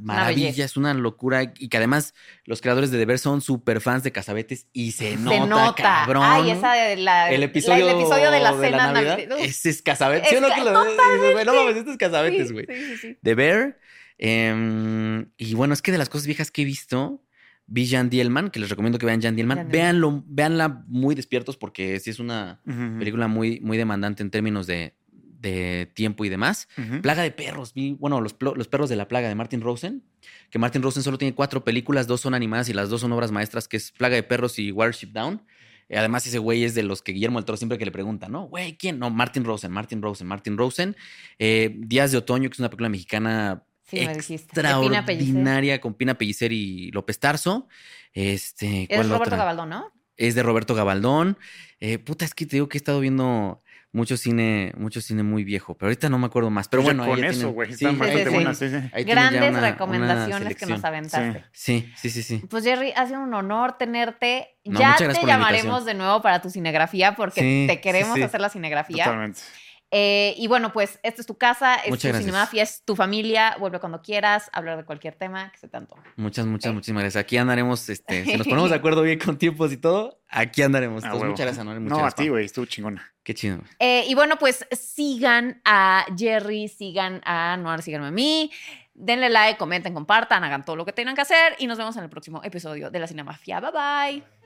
maravilla, es una locura y que además los creadores de The Bear son súper fans de Cazabetes y se, nota, cabrón. Ay, esa de la, el episodio, el episodio de la cena Navidad. Ese es Cazabetes. ¿Sí o no que lo ves? No mames, este es Cazabetes, güey. Sí, sí, sí, The Bear. Em, y bueno, es que de las cosas viejas que he visto, vi Jan Dielman, que les recomiendo que vean Jan Dielman. Véanlo, véanla muy despiertos porque sí es una película muy, muy demandante en términos de, tiempo y demás. Plaga de perros, vi, bueno, los, los, perros de la plaga de Martin Rosen, que Martin Rosen solo tiene cuatro películas, dos son animadas y las dos son obras maestras, que es Plaga de perros y Warship Down. Eh, además, ese güey es de los que Guillermo del Toro siempre que le pregunta, ¿no? Güey, ¿quién? No, Martin Rosen, Martin Rosen, Martin Rosen. Eh, Días de Otoño, que es una película mexicana extraordinaria con Pina Pellicer y López Tarso. Este, es Roberto Gabaldón, ¿no? Es de Roberto Gabaldón. Eh, puta, es que te digo que he estado viendo mucho cine, mucho cine muy viejo, pero ahorita no me acuerdo más. Pero bueno, con eso, güey. Sí, Grandes recomendaciones que nos aventaste. Sí, sí, sí, sí. Pues Jerry, ha sido un honor tenerte. ya te llamaremos de nuevo para tu cinegrafía porque te queremos hacer la cinegrafía. Totalmente. Eh, y bueno, pues esta es tu casa, es tu cinemafia, es tu familia. Vuelve cuando quieras, hablar de cualquier tema que se tanto. Muchas, muchas, muchísimas gracias. Aquí andaremos, este, si nos (laughs) ponemos de acuerdo bien con tiempos y todo, aquí andaremos. Ah, muchas gracias, No, no a ti, güey, estuvo chingona. Qué chido. Eh, y bueno, pues sigan a Jerry, sigan a Noir, síganme a mí. Denle like, comenten, compartan, hagan todo lo que tengan que hacer y nos vemos en el próximo episodio de La Cinemafia. Bye bye.